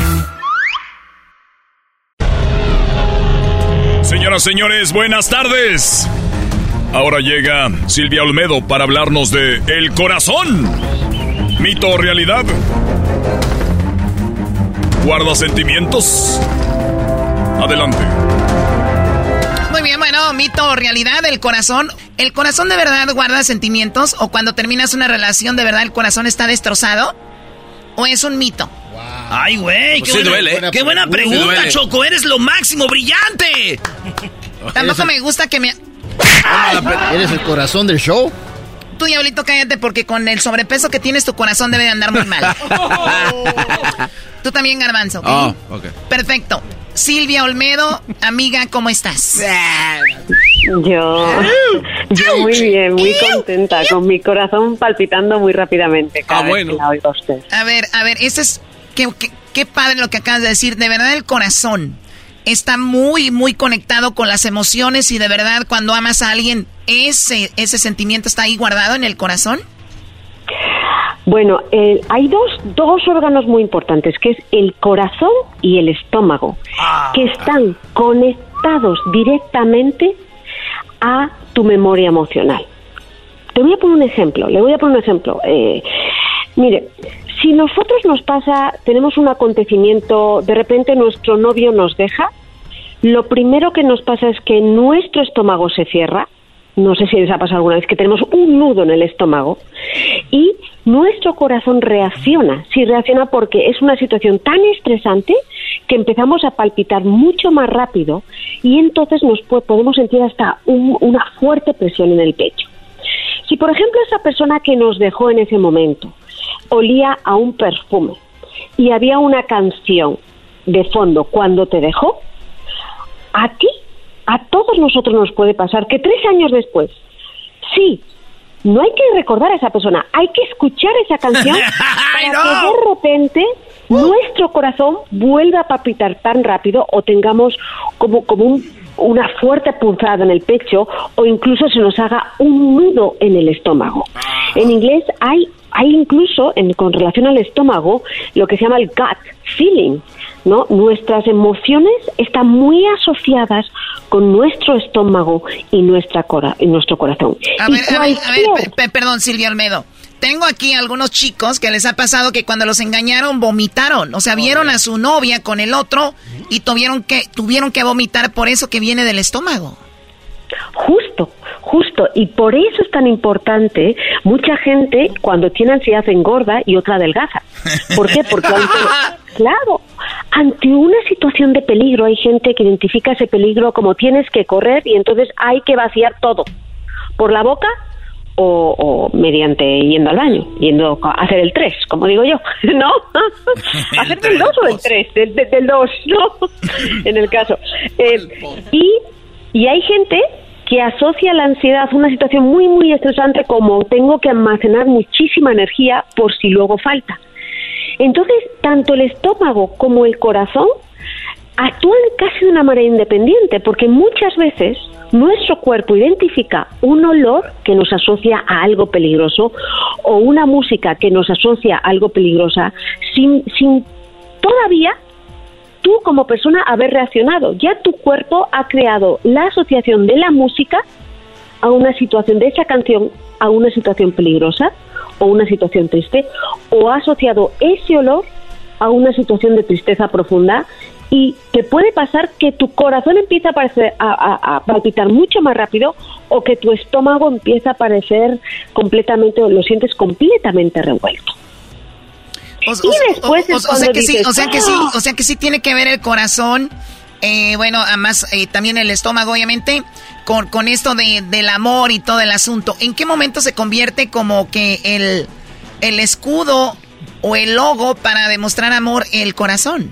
Señores, buenas tardes. Ahora llega Silvia Olmedo para hablarnos de El Corazón. Mito o realidad. ¿Guarda sentimientos? Adelante.
Muy bien, bueno, mito o realidad, el corazón. ¿El corazón de verdad guarda sentimientos? ¿O cuando terminas una relación de verdad el corazón está destrozado? ¿O es un mito?
Ay, güey,
Pues
qué,
sí
buena,
duele, ¿eh?
qué buena pregunta. Choco. Eres lo máximo, brillante.
Tampoco me gusta que me...
¿Eres el corazón del show?
Tú, diablito, cállate porque con el sobrepeso que tienes tu corazón debe de andar muy mal. <laughs> Tú también, garbanzo. ¿ok?
Oh, ok.
Perfecto. Silvia Olmedo, amiga, ¿cómo estás?
Yo, yo muy bien, muy contenta, con mi corazón palpitando muy rápidamente cada vez que la oigo a usted.
A ver, a ver, ese es... Qué, qué- qué padre lo que acabas de decir. De verdad, el corazón está muy, muy conectado con las emociones y de verdad, cuando amas a alguien, ese, ese sentimiento está ahí guardado en el corazón.
Bueno, eh, hay dos, dos órganos muy importantes, que es el corazón y el estómago, que están conectados directamente a tu memoria emocional. Te voy a poner un ejemplo, le voy a poner un ejemplo. Eh, mire, si nosotros nos pasa, tenemos un acontecimiento, de repente nuestro novio nos deja, lo primero que nos pasa es que nuestro estómago se cierra, no sé si les ha pasado alguna vez que tenemos un nudo en el estómago y nuestro corazón reacciona. Sí, reacciona porque es una situación tan estresante que empezamos a palpitar mucho más rápido y entonces nos po- podemos sentir hasta un- una fuerte presión en el pecho. Si, por ejemplo, esa persona que nos dejó en ese momento olía a un perfume y había una canción de fondo cuando te dejó, a ti a todos nosotros nos puede pasar que tres años después, sí, no hay que recordar a esa persona, hay que escuchar esa canción <laughs> para que de repente nuestro corazón vuelva a palpitar tan rápido o tengamos como, como una fuerte punzada en el pecho o incluso se nos haga un nudo en el estómago. En inglés hay, hay incluso, en, con relación al estómago, lo que se llama el gut feeling, ¿no? Nuestras emociones están muy asociadas con nuestro estómago y, nuestra cora y nuestro corazón.
A ver, a ver, a ver perdón, Silvia Almedo. Tengo aquí algunos chicos que les ha pasado que cuando los engañaron vomitaron, o sea, vieron a su novia con el otro y tuvieron que tuvieron que vomitar por eso que viene del estómago.
Justo, justo, y por eso es tan importante, mucha gente cuando tiene ansiedad engorda y otra adelgaza. ¿Por qué? Porque <laughs> claro, ante una situación de peligro hay gente que identifica ese peligro como tienes que correr y entonces hay que vaciar todo. Por la boca o, mediante yendo al baño, yendo a hacer el 3, como digo yo, <laughs> ¿no? <laughs> hacer el 2 o el 3, del, del 2, ¿no? <laughs> en el caso. Eh, y, y hay gente que asocia la ansiedad a una situación muy, muy estresante como tengo que almacenar muchísima energía por si luego falta. Entonces, tanto el estómago como el corazón actúan casi de una manera independiente, porque muchas veces nuestro cuerpo identifica un olor que nos asocia a algo peligroso o una música que nos asocia a algo peligrosa sin, sin todavía tú como persona haber reaccionado. Ya tu cuerpo ha creado la asociación de la música a una situación de esa canción a una situación peligrosa o una situación triste o ha asociado ese olor a una situación de tristeza profunda y te puede pasar que tu corazón empieza a, parecer, a, palpitar mucho más rápido o que tu estómago empieza a parecer completamente, lo sientes completamente revuelto.
O, y después o, sea que sí, o sea que sí, o sea que sí tiene que ver el corazón, eh, bueno, además eh, también el estómago, obviamente, con, con esto de, del amor y todo el asunto. ¿En qué momento se convierte como que el, el escudo o el logo para demostrar amor el corazón?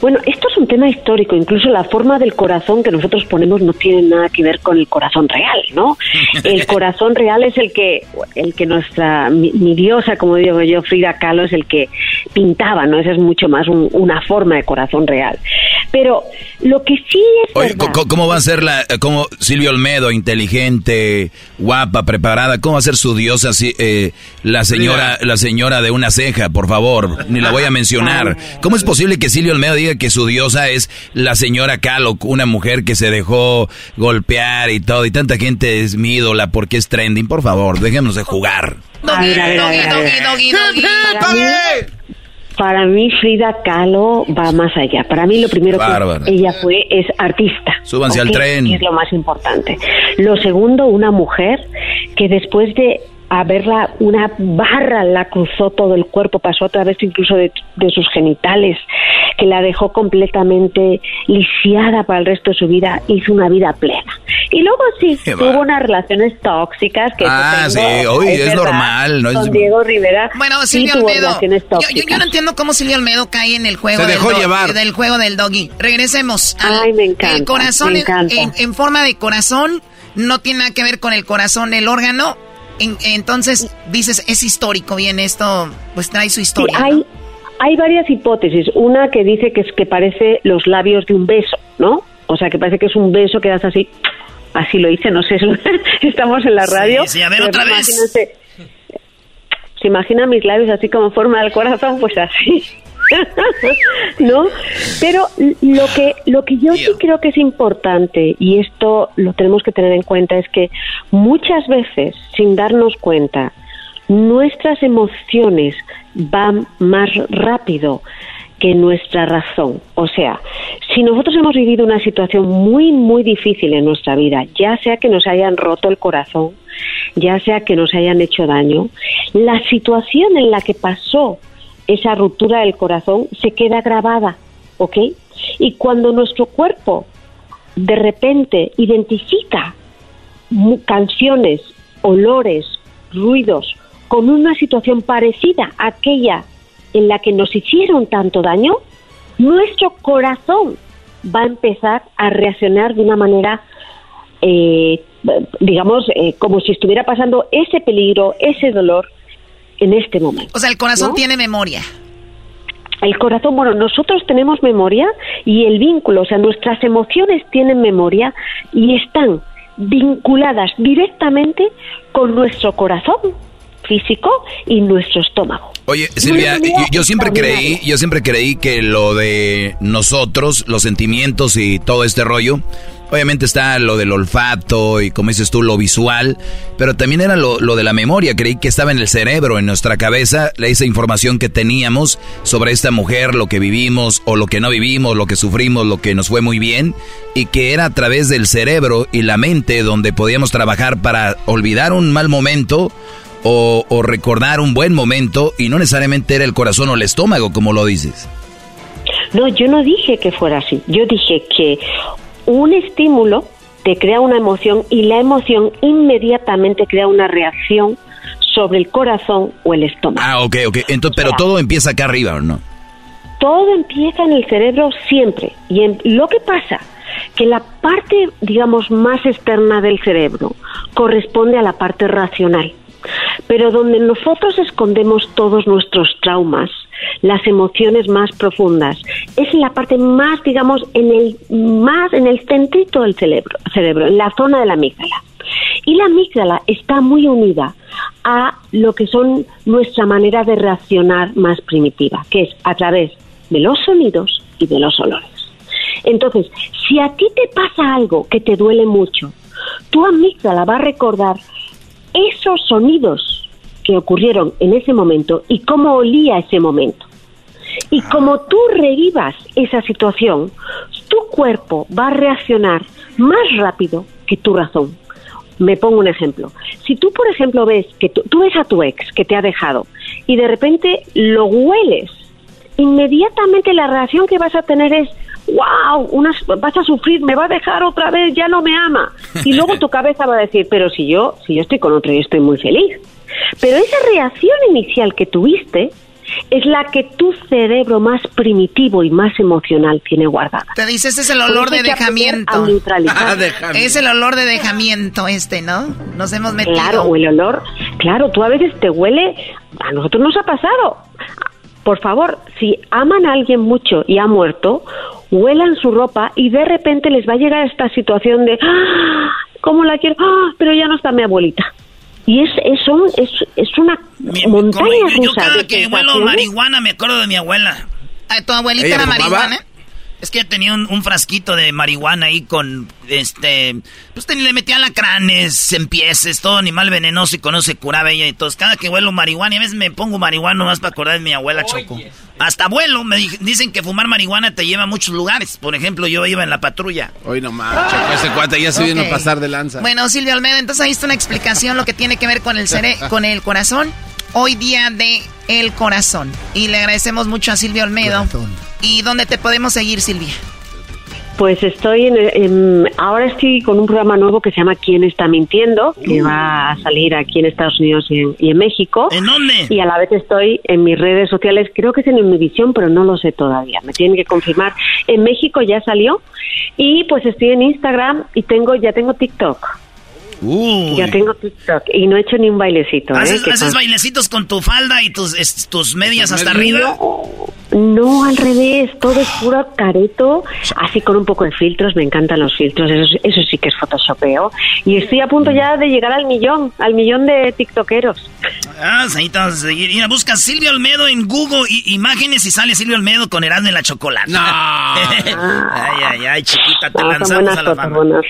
Bueno, esto es un tema histórico, incluso la forma del corazón que nosotros ponemos no tiene nada que ver con el corazón real, ¿no? <laughs> El corazón real es el que, el que nuestra, mi, diosa, como digo yo, Frida Kahlo, es el que pintaba, ¿no? Esa es mucho más una forma de corazón real. Pero lo que sí es.
Oye, ¿cómo va a ser la. como Silvio Olmedo, inteligente, guapa, preparada? ¿Cómo va a ser su diosa, eh, la, señora, la señora de una ceja, por favor? Ni la voy a mencionar. ¿Cómo es posible que Silvio Olmedo diga que su diosa es la señora Calo, una mujer que se dejó golpear y todo? Y tanta gente es mi ídola porque es trending. Por favor, déjenos de jugar.
Para mí Frida Kahlo va más allá. Para mí lo primero que ella fue es artista.
Súbanse al tren.
es lo más importante. Lo segundo, una mujer que después de haberla, una barra la cruzó todo el cuerpo, pasó a través incluso de, de sus genitales, que la dejó completamente lisiada para el resto de su vida, hizo una vida plena. Y luego sí, tuvo unas relaciones tóxicas que
Ah, sí, hoy es, normal.
¿no? Con Diego Rivera.
Bueno, Silvio Almedo. Yo, no entiendo cómo Silvio Almedo cae en el juego,
Se dejó
del,
llevar.
del juego del doggy. Regresemos.
Ay, me encanta.
El corazón En, forma de corazón no tiene nada que ver con el corazón, el órgano. entonces, dices, es histórico, bien, esto pues trae su historia.
hay, hay varias hipótesis. Una que dice que es que parece los labios de un beso, ¿no? O sea, que parece que es un beso que das así así lo hice, no sé, <laughs> estamos en la radio.
Sí, a ver otra vez.
Se imagina mis labios así como forma del corazón, pues así. <laughs> ¿No? Pero lo que lo que yo sí creo que es importante y esto lo tenemos que tener en cuenta es que muchas veces sin darnos cuenta nuestras emociones van más rápido que nuestra razón. O sea, si nosotros hemos vivido una situación muy, muy difícil en nuestra vida, ya sea que nos hayan roto el corazón, ya sea que nos hayan hecho daño, la situación en la que pasó esa ruptura del corazón se queda grabada, ¿ok? Y cuando nuestro cuerpo de repente identifica canciones, olores, ruidos con una situación parecida a aquella en la que nos hicieron tanto daño, nuestro corazón va a empezar a reaccionar de una manera, eh, digamos, eh, como si estuviera pasando ese peligro, ese dolor en este momento.
O sea, el corazón tiene memoria.
El corazón, bueno, nosotros tenemos memoria y el vínculo, o sea, nuestras emociones tienen memoria y están vinculadas directamente con nuestro corazón físico y nuestro estómago.
Oye, Silvia, yo, siempre creí, yo siempre creí que lo de nosotros, los sentimientos y todo este rollo, obviamente está lo del olfato y como dices tú, lo visual, pero también era lo, lo, de la memoria, creí que estaba en el cerebro, en nuestra cabeza, esa información que teníamos sobre esta mujer, lo que vivimos o lo que no vivimos, lo que sufrimos, lo que nos fue muy bien, y que era a través del cerebro y la mente donde podíamos trabajar para olvidar un mal momento o, recordar un buen momento y no necesariamente era el corazón o el estómago, como lo dices.
No, yo no dije que fuera así. Yo dije que un estímulo te crea una emoción y la emoción inmediatamente crea una reacción sobre el corazón o el estómago.
Ah, ok, ok. Entonces, pero todo empieza acá arriba, ¿o no?
Todo empieza en el cerebro siempre. Y en, lo que pasa que la parte, digamos, más externa del cerebro corresponde a la parte racional. Pero donde nosotros escondemos todos nuestros traumas, las emociones más profundas, es la parte más, digamos, en el más en el centrito del cerebro, cerebro, en la zona de la amígdala. Y la amígdala está muy unida a lo que son nuestra manera de reaccionar más primitiva, que es a través de los sonidos y de los olores. Entonces, si a ti te pasa algo que te duele mucho, tu amígdala va a recordar esos sonidos que ocurrieron en ese momento y cómo olía ese momento. Y como tú revivas esa situación, tu cuerpo va a reaccionar más rápido que tu razón. Me pongo un ejemplo. Si tú, por ejemplo, ves que tú, tú ves a tu ex que te ha dejado y de repente lo hueles, inmediatamente la reacción que vas a tener es, wow, unas, vas a sufrir, me va a dejar otra vez, ya no me ama. Y luego tu <laughs> cabeza va a decir, pero si yo, si yo estoy con otro y estoy muy feliz. Pero esa reacción inicial que tuviste es la que tu cerebro más primitivo y más emocional tiene guardada.
Te dices, es el olor de dejamiento. <laughs> Ah, es el olor de dejamiento este, ¿no? Nos hemos metido.
Claro, o el olor, claro, tú a veces te huele, a nosotros nos ha pasado. Por favor, si aman a alguien mucho y ha muerto, huelan su ropa y de repente les va a llegar esta situación de, ¡Ah! ¿cómo la quiero? ¡Ah! Pero ya no está mi abuelita. Y es, es, es, es una montaña
rusa. Yo cada que huelo marihuana me acuerdo de mi abuela.
¿Tu abuelita era marihuana?
Es que tenía un, frasquito de marihuana ahí con, este, pues le metía lacranes, empieces, todo animal venenoso y con eso se curaba ella y todo. Cada que huelo marihuana, y a veces me pongo marihuana nomás para acordar de mi abuela Choco. Hasta vuelo, me dicen que fumar marihuana te lleva a muchos lugares. Por ejemplo, yo iba en la patrulla.
Hoy nomás, Choco, ese cuate ya se vino a pasar de lanza.
Bueno, Silvio Almeida, entonces ahí está una explicación lo que tiene que ver con el, cere <laughs> con el corazón. Hoy día de el corazón. Y le agradecemos mucho a Silvio Almeida. ¿Y dónde te podemos seguir, Silvia?
Pues estoy en, ahora estoy con un programa nuevo que se llama ¿Quién está mintiendo? que uh. va a salir aquí en Estados Unidos y en, México.
¿En dónde?
Y a la vez estoy en mis redes sociales, creo que es en Univisión, pero no lo sé todavía. Me tienen que confirmar. En México ya salió y pues estoy en Instagram y tengo ya tengo TikTok. Ya tengo TikTok y no he hecho ni un bailecito. ¿eh?
¿Haces, bailecitos con tu falda y tus, tus medias hasta arriba?
No, al revés, todo es puro careto, así con un poco de filtros, me encantan los filtros, eso, eso sí que es photoshopeo. Y estoy a punto ya de llegar al millón, al millón de tiktokeros.
Ah, ahí te vas a seguir. Mira, busca Silvio Almedo en Google y, imágenes y sale Silvio Almedo con Herando en la chocolate. No. <laughs> ay, ay, ay, chiquita, te lanzamos a la fama.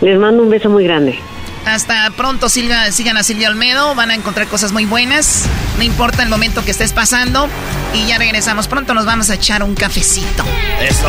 Les mando un beso muy grande.
Hasta pronto, Silvia. Sigan a Silvia Olmedo. Van a encontrar cosas muy buenas. No importa el momento que estés pasando. Y ya regresamos. Pronto nos vamos a echar un cafecito.
Eso.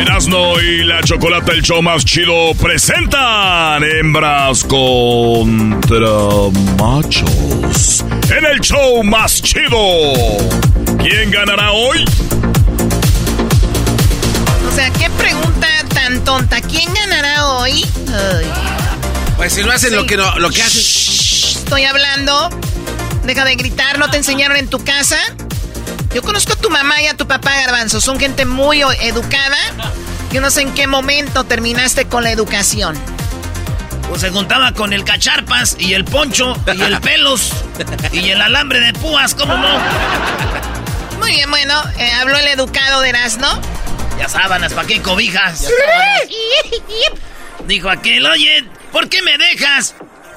Erasno y la Chocolata, el show más chido, presentan hembras contra machos. En el show más chido. ¿Quién ganará hoy?
O sea, ¿qué pregunta tan tonta? ¿Quién ganará hoy?
Pues si no hacen lo que no, lo que hacen.
Estoy hablando. Deja de gritar, ¿no te enseñaron en tu casa? Yo conozco a tu mamá y a tu papá, Garbanzo. Son gente muy educada. Yo no sé en qué momento terminaste con la educación.
Pues se juntaba con el cacharpas y el poncho y el pelos y el alambre de púas, ¿cómo no?
Muy bien, bueno, eh, habló el educado de Erasmo.
Ya sábanas, ¿para qué cobijas? Dijo aquel, oye, ¿por qué me dejas?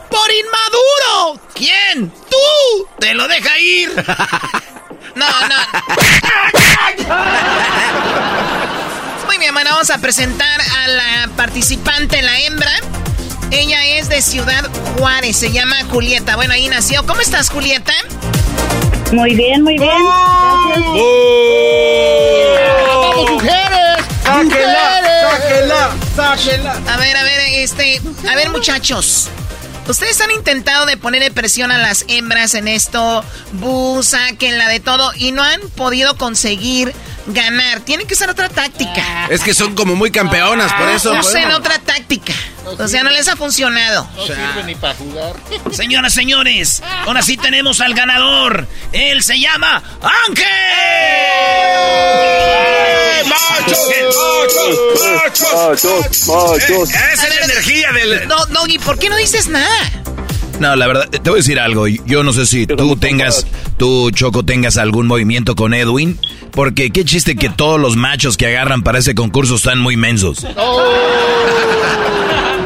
¡Por inmaduro! ¿Quién? ¡Tú! ¡Te lo deja ir!
No, no. Muy bien, bueno, vamos a presentar a la participante, la hembra. Ella es de Ciudad Juárez, se llama Julieta. Bueno, ahí nació. ¿Cómo estás, Julieta?
Muy bien, muy bien.
¡Vamos, mujeres!
¡Sáquela! ¡Sáquela! ¡Sáquela!
A ver, a ver, este. A ver, muchachos. Ustedes han intentado de ponerle presión a las hembras en esto, bu, la de todo, y no han podido conseguir ganar. Tienen que usar otra táctica.
Es que son como muy campeonas, por eso.
Usen otra táctica. o sea, no les ha funcionado.
No sirve ni para jugar. <laughs>
Señoras, señores, ahora sí tenemos al ganador. Él se llama Ángel.
¡Machos! ¡Machos! ¡Machos! ¡Machos!
Esa es la energía del...
No, Doggy, ¿por qué no dices nada?
No, la verdad, te voy a decir algo. Yo no sé si tú tengas, tú, Choco, tengas algún movimiento con Edwin. Porque qué chiste que todos los machos que agarran para ese concurso están muy mensos. <laughs>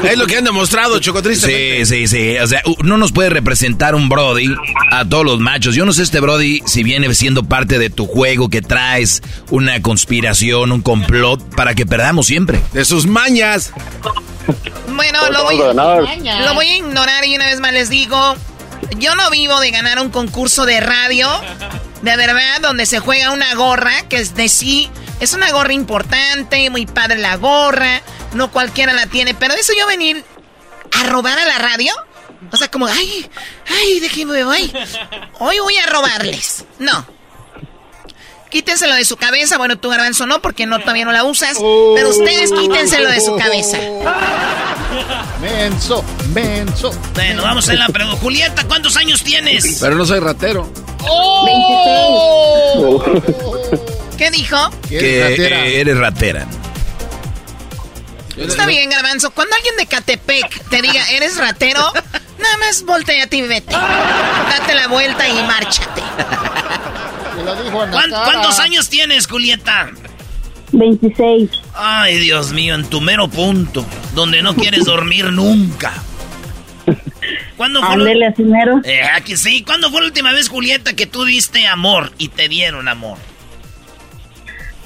Es lo que han demostrado, Chocotriste.
Sí, sí, sí. O sea, no nos puede representar un Brody a todos los machos. Yo no sé este Brody si viene siendo parte de tu juego que traes una conspiración, un complot para que perdamos siempre.
De sus mañas.
Bueno, lo voy, lo voy a ignorar y una vez más les digo, yo no vivo de ganar un concurso de radio, de verdad, donde se juega una gorra, que es de sí, es una gorra importante, muy padre la gorra, no cualquiera la tiene, pero eso yo venir a robar a la radio, o sea, como, ay, ay, déjenme, voy, hoy voy a robarles, no. Quítenselo de su cabeza. Bueno, tú, Garbanzo, no, porque no, todavía no la usas. Pero ustedes quítenselo de su cabeza. <laughs>
Menso, menso.
Bueno, vamos a la pregunta. Julieta, ¿cuántos años tienes?
Pero no soy ratero.
¡Oh!
26. ¿Qué dijo?
Que eres ratera.
Está bien, Garbanzo. Cuando alguien de Catepec te diga, eres ratero, <laughs> nada más volteate y vete. Date la vuelta y márchate.
¿Cuántos años tienes, Julieta?
26.
Ay, Dios mío, en tu mero punto, donde no quieres <laughs> dormir nunca.
¿Cuándo fue? Ándele.
Eh, aquí sí. ¿Cuándo fue la última vez, Julieta, que tú diste amor y te dieron amor?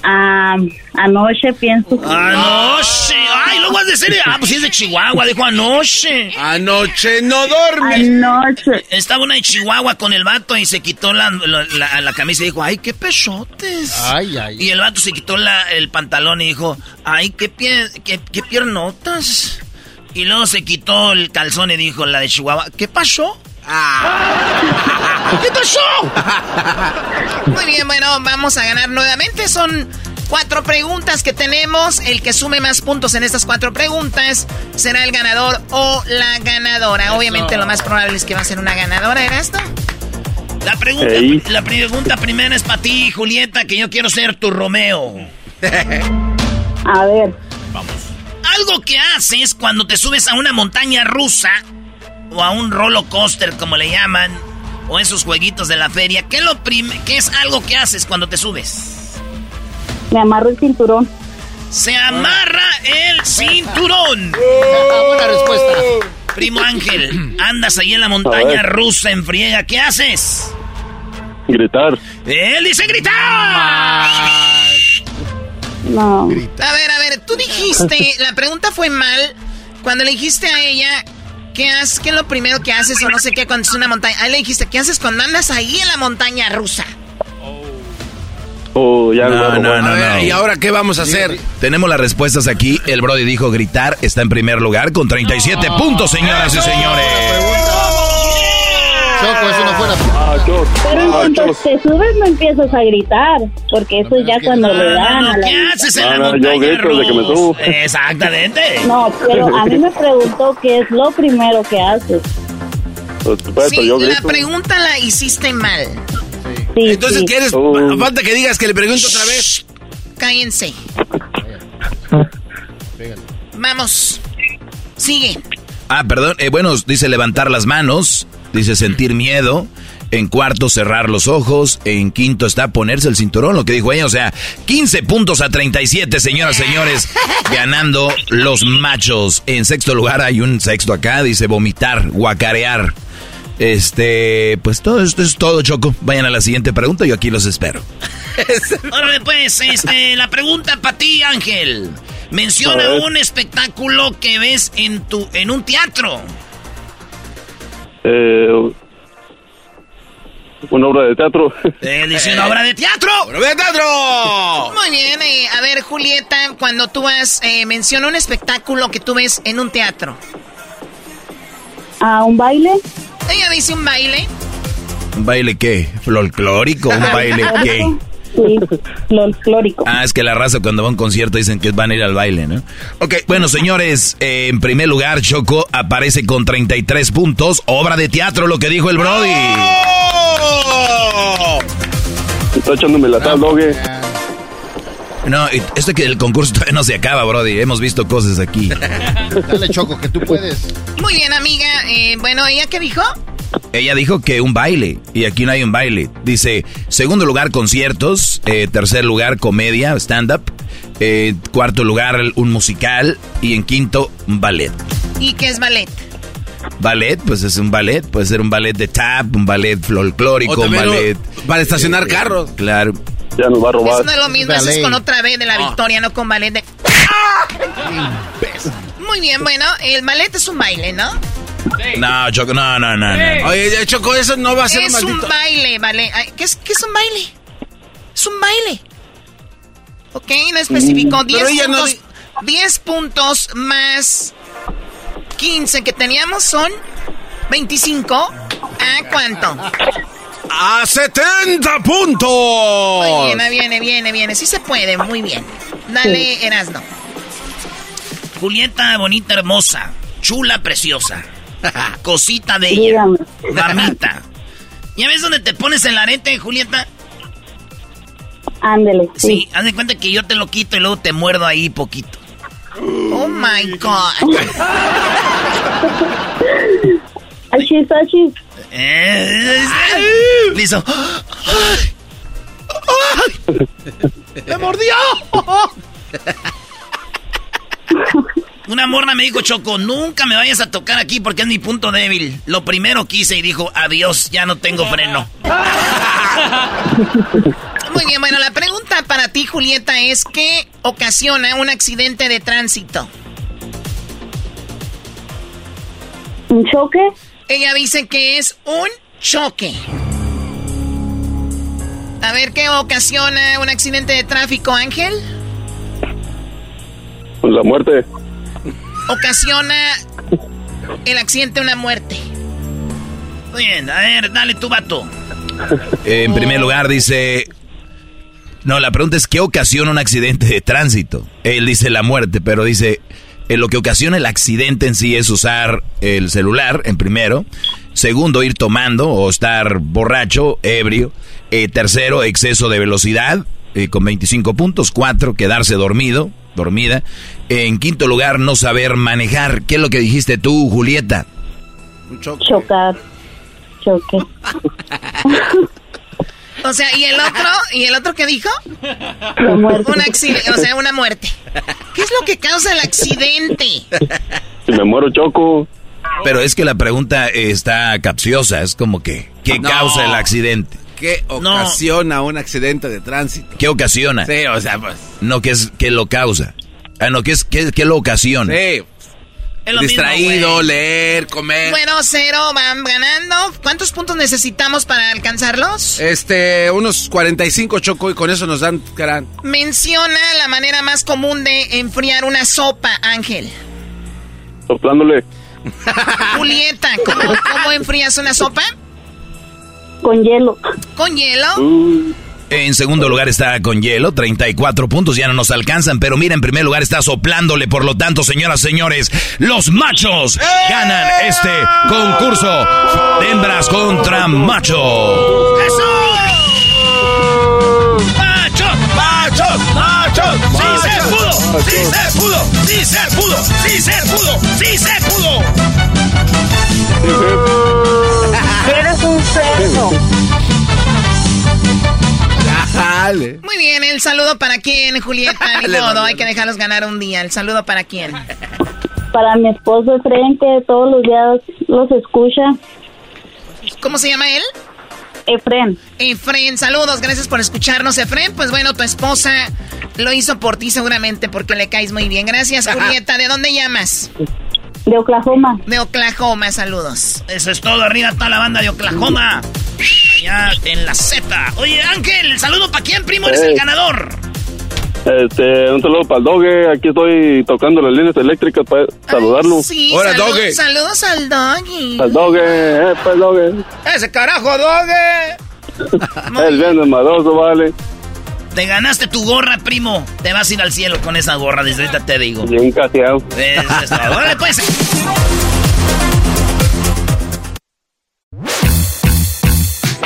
Ah, anoche pienso.
Anoche. Ay, luego vas a decir, ah, pues es de Chihuahua, dijo anoche.
Anoche no dormí.
Anoche.
Estaba una de Chihuahua con el vato y se quitó la, la, camisa y dijo, ay, qué pechotes.
Ay, ay.
Y el vato se quitó el pantalón y dijo, ay, qué, pie, qué, qué piernotas. Y luego se quitó el calzón y dijo la de Chihuahua, ¿qué pasó? Ah. ¿Qué pasó?
Muy bien, bueno, vamos a ganar nuevamente. Son cuatro preguntas que tenemos. El que sume más puntos en estas cuatro preguntas será el ganador o la ganadora. Obviamente lo más probable es que va a ser una ganadora, ¿eras
La pregunta, la pregunta primera es para ti, Julieta, que yo quiero ser tu Romeo.
A ver.
Vamos. Algo que haces cuando te subes a una montaña rusa o a un roller coaster, como le llaman, o esos jueguitos de la feria, ¿qué, lo ¿qué es algo que haces cuando te subes?
Me amarro el cinturón.
Se amarra el cinturón. <laughs> <laughs>
Buena respuesta.
Primo Ángel, <clears throat> andas ahí en la montaña rusa en friega, ¿qué haces?
Gritar.
Él dice gritar.
No.
A ver, a ver, tú dijiste, <laughs> la pregunta fue mal cuando le dijiste a ella ¿Qué, haces, ¿Qué es lo primero que haces o no sé qué cuando es una montaña? Ahí le dijiste, ¿qué haces cuando andas ahí en la montaña rusa?
Oh, ya
no,
no,
no, no, no.
¿Y ahora qué vamos a hacer?
Tenemos las respuestas aquí. El Brody dijo gritar. Está en primer lugar con 37 puntos, señoras y señores.
Choco, eso no fuera.
Ah, Choco.
Pero en
Ah,
cuanto
Choco.
te subes no empiezas a gritar, porque eso ya cuando le dan a la...
¿Qué haces en
Ah,
la
no, yo
montaña
grito desde que me subo.
Exactamente. <laughs>
No, pero a mí me <laughs> preguntó qué es lo primero que haces.
Pues, pues,
Sí,
yo
la pregunta la hiciste mal.
Sí,
Entonces,
sí.
¿quieres?
Oh.
Falta que digas que le pregunto otra vez.
Cállense. Vamos. Sigue.
Ah, perdón. eh, bueno, dice levantar las manos. Dice sentir miedo. En cuarto, cerrar los ojos. En quinto está ponerse el cinturón, lo que dijo ella. O sea, 15 puntos a 37, señoras y señores. <laughs> Ganando los machos. En sexto lugar hay un sexto acá. Dice vomitar, guacarear. Este, pues todo esto es todo, Choco. Vayan a la siguiente pregunta. Yo aquí los espero. <laughs>
Órale, pues, este, la pregunta para ti, Ángel. Menciona un espectáculo que ves en tu, en un teatro.
Eh, una obra de teatro. <laughs>
Eh, dice una obra de teatro.
¡Pero ve teatro!
Muy bien. eh, a ver, Julieta, cuando tú vas, eh, menciona un espectáculo que tú ves en un teatro.
¿A un baile?
Ella dice un baile.
¿Un baile qué? ¿Folclórico? ¿Un baile qué? <laughs>
Sí, folclórico.
Ah, es que la raza cuando va a un concierto dicen que van a ir al baile, ¿no? Ok, bueno, señores, eh, en primer lugar, Choco aparece con 33 puntos. Obra de teatro, lo que dijo el Brody.
Está echándome la tal, dogue.
No, y esto que el concurso todavía no se acaba, Brody. Hemos visto cosas aquí. <laughs>
Dale, Choco, que tú puedes.
Muy bien, amiga. Eh, bueno, ¿ella qué dijo?
Ella dijo que un baile, y aquí no hay un baile. Dice, segundo lugar, conciertos. eh, tercer lugar, comedia, stand-up. eh, cuarto lugar, un musical. Y en quinto, un ballet.
¿Y qué es ballet?
Ballet, pues es un ballet. Puede ser un ballet de tap, un ballet folclórico, un ballet...
Para estacionar carros.
Claro.
Ya nos va a robar.
Eso no es lo mismo, eso es con otra vez de la victoria, no con ballet de... Muy bien, bueno, el ballet es un baile, ¿no?
No, Choco, no, no, no, no.
Oye, Choco, eso no va a ser un
Es un
maldito...
baile, vale. ¿Qué es, ¿Qué es un baile? Es un baile. Ok, no especificó. 10
pero ella no
puntos, 10 puntos más 15 que teníamos son 25. ¿A cuánto?
¡A 70 puntos!
Muy bien, viene, viene, viene. Sí se puede, muy bien. Dale, Erasno.
Julieta, bonita, hermosa. Chula, preciosa. <laughs> Cosita de ella.
Dígame.
Damita. ¿Ya ves dónde te pones el arete, Julieta?
Ándele,
Sí,
sí.
haz de cuenta que yo te lo quito y luego te muerdo ahí poquito.
Oh my God. <laughs>
Achis, achis.
Eh, Listo.
¡Me mordió! <laughs>
Una morna me dijo, Choco, nunca me vayas a tocar aquí porque es mi punto débil. Lo primero que hice y dijo, adiós, ya no tengo freno. <laughs>
Muy bien, bueno, la pregunta para ti, Julieta, es ¿qué ocasiona un accidente de tránsito?
¿Un choque?
Ella dice que es un choque. A ver, ¿qué ocasiona un accidente de tráfico, Ángel?
Pues la muerte.
Ocasiona el accidente una muerte.
Muy bien, a ver, dale tu vato.
Eh, en primer lugar dice... No, la pregunta es ¿qué ocasiona un accidente de tránsito? Él dice la muerte, pero dice... eh, lo que ocasiona el accidente en sí es usar el celular, en primero. Segundo, ir tomando o estar borracho, ebrio. Eh, tercero, exceso de velocidad, eh, con 25 puntos. Cuatro, quedarse dormido, dormida. En quinto lugar, no saber manejar. ¿Qué es lo que dijiste tú, Julieta?
Un choque.
Chocar. Choque. <laughs>
O sea, ¿y el otro? ¿Y el otro qué dijo?
La muerte.
Un accidente, o sea, una muerte. ¿Qué es lo que causa el accidente?
Si me muero, choco.
Pero es que la pregunta está capciosa, es como que, ¿qué
No.
causa el accidente?
¿Qué ocasiona un accidente de tránsito?
¿Qué ocasiona?
Sí, o sea, pues...
No, ¿qué es qué lo causa? Ah, no, ¿qué es qué, qué lo ocasiona?
Sí. Distraído, leer, comer.
Bueno, cero van ganando. ¿Cuántos puntos necesitamos para alcanzarlos?
Este, unos 45 choco y con eso nos dan gran.
Menciona la manera más común de enfriar una sopa, Ángel.
Soplándole. <laughs>
Julieta, ¿cómo, cómo enfrías una sopa?
Con hielo.
¿Con hielo?
Uh.
En segundo lugar está con hielo, 34 puntos, ya no nos alcanzan, pero mira, en primer lugar está soplándole, por lo tanto, señoras, señores, los machos ganan este concurso de hembras contra machos.
¡Eso! ¡Machos! ¡Machos! ¡Machos! ¡Sí se pudo! ¡Sí se pudo! ¡Sí se pudo! ¡Sí se pudo! ¡Sí se pudo!
Eres un cerdo. <laughs>
Muy bien, el saludo para quién, Julieta. <laughs> Ni modo, hay que dejarlos ganar un día. El saludo para quién.
Para mi esposo Efraín, que todos los días los escucha.
¿Cómo se llama él?
Efren.
Efren, saludos, gracias por escucharnos, Efren. Pues bueno, tu esposa lo hizo por ti seguramente porque le caes muy bien. Gracias, Julieta. ¿De dónde llamas?
De Oklahoma.
De Oklahoma, saludos.
Eso es todo, arriba está la banda de Oklahoma. Allá en la Z. Oye, Ángel, saludo para quién, primo, eres
Hey.
el ganador.
Este, un saludo para el Doge. Aquí estoy tocando las líneas eléctricas para saludarlo.
Sí,
Hola,
saludos,
Doge.
saludos al doggy.
Al Doge, eh, pues Doge.
Ese carajo, Doge.
El viernes maroso, vale.
Te ganaste tu gorra, primo. Te vas a ir al cielo con esa gorra, desde ahorita te digo.
Bien caseado.
Eso es todo. Órale, pues. <laughs>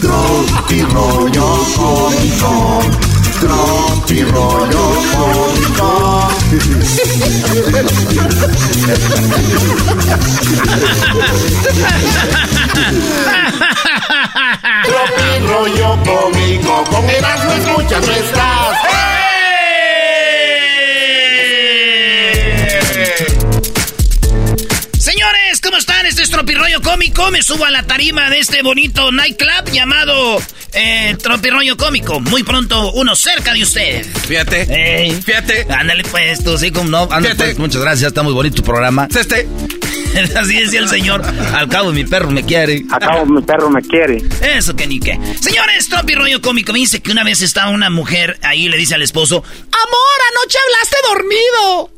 Tropi rollo cómico. Tropi rollo cómico. Tropi rollo cómico. Con Erasmo escuchas no estás.
Tropirollo Cómico. Me subo a la tarima de este bonito nightclub llamado eh, Tropirollo Cómico. Muy pronto, uno cerca de usted.
Fíjate.
Ey.
Fíjate.
Ándale pues, tú sí, como no. Ándale
Fíjate.
pues, muchas gracias, está muy bonito tu programa.
Este. <laughs>
Así decía el señor. Al cabo, mi perro me quiere.
Acabo, mi perro me quiere.
Eso que ni qué. Señores, Tropi Rollo Cómico me dice que una vez estaba una mujer ahí y le dice al esposo, Amor, anoche hablaste dormido.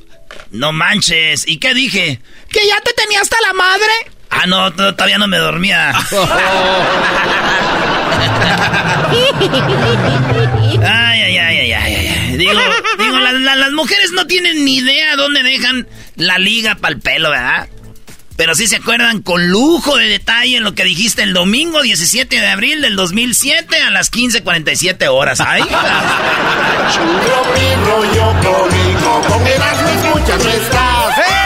No manches. ¿Y qué dije? Que ya te tenía hasta la madre. Ah, no, to- todavía no me dormía. Ay, ay, ay, ay, ay, ay. Digo, digo la- la- las mujeres no tienen ni idea dónde dejan la liga para el pelo, ¿verdad? Pero sí se acuerdan con lujo de detalle lo que dijiste el domingo 17 de abril del 2007 a las 15.47 horas. ¡Ay!
Tropi rollo cómico. Con Erasmo escuchas no estás.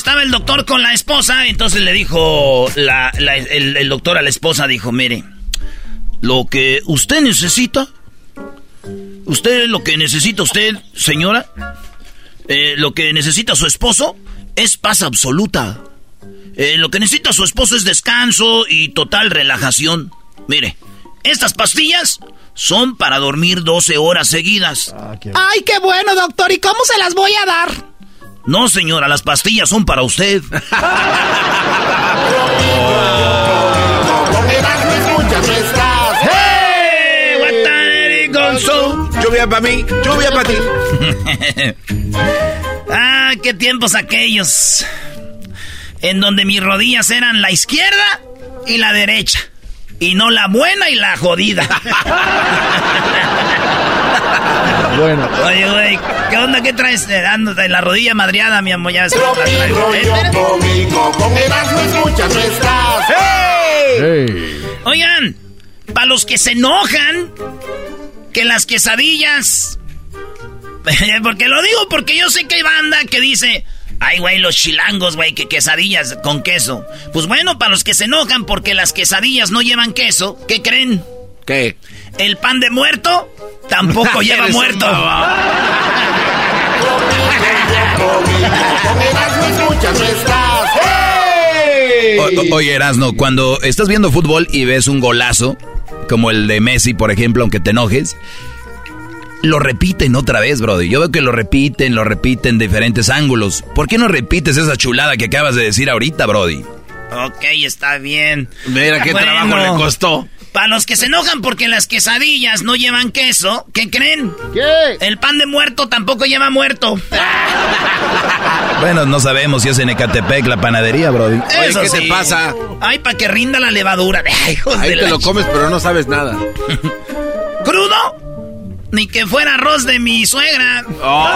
Estaba el doctor con la esposa, entonces le dijo, el doctor a la esposa dijo, mire, lo que usted necesita, usted lo que necesita usted, señora, eh, lo que necesita su esposo es paz absoluta. Eh, lo que necesita su esposo es descanso y total relajación. Mire, estas pastillas son para dormir 12 horas seguidas.
Ay, qué bueno, doctor. ¿Y cómo se las voy a dar?
No, señora, las pastillas son para usted.
Lluvia para mí, lluvia para ti. <laughs>
ah, qué tiempos aquellos. En donde mis rodillas eran la izquierda y la derecha. Y no la buena y la jodida.
Bueno.
Oye, güey, ¿qué onda? ¿Qué traes? Eh, en la rodilla madreada, mi amor. Ya ves que. Eh,
rollo
espérate.
cómico. Con Erasmo escuchas no estás.
Hey.
Oigan, para los que se enojan, que las quesadillas. <laughs> porque lo digo porque yo sé que hay banda que dice: Ay, güey, los chilangos, güey, que quesadillas con queso. Pues bueno, para los que se enojan porque las quesadillas no llevan queso, ¿qué creen?
¿Qué?
El pan de muerto tampoco <laughs> lleva muerto. <laughs>
oye, Erasno, cuando estás viendo fútbol y ves un golazo, como el de Messi, por ejemplo, aunque te enojes, lo repiten otra vez, Brody. Yo veo que lo repiten, lo repiten de diferentes ángulos. ¿Por qué no repites esa chulada que acabas de decir ahorita, Brody?
Ok, está bien.
Mira qué trabajo le costó.
Para los que se enojan porque las quesadillas no llevan queso, ¿qué creen?
¿Qué?
El pan de muerto tampoco lleva muerto. <laughs>
bueno, no sabemos si es en Ecatepec la panadería, Brody.
¿qué te pasa?
Ay, para que rinda la levadura. <laughs>
Ay, Ahí te lo comes, pero no sabes nada. <laughs>
¿Crudo? Ni que fuera arroz de mi suegra.
Oh.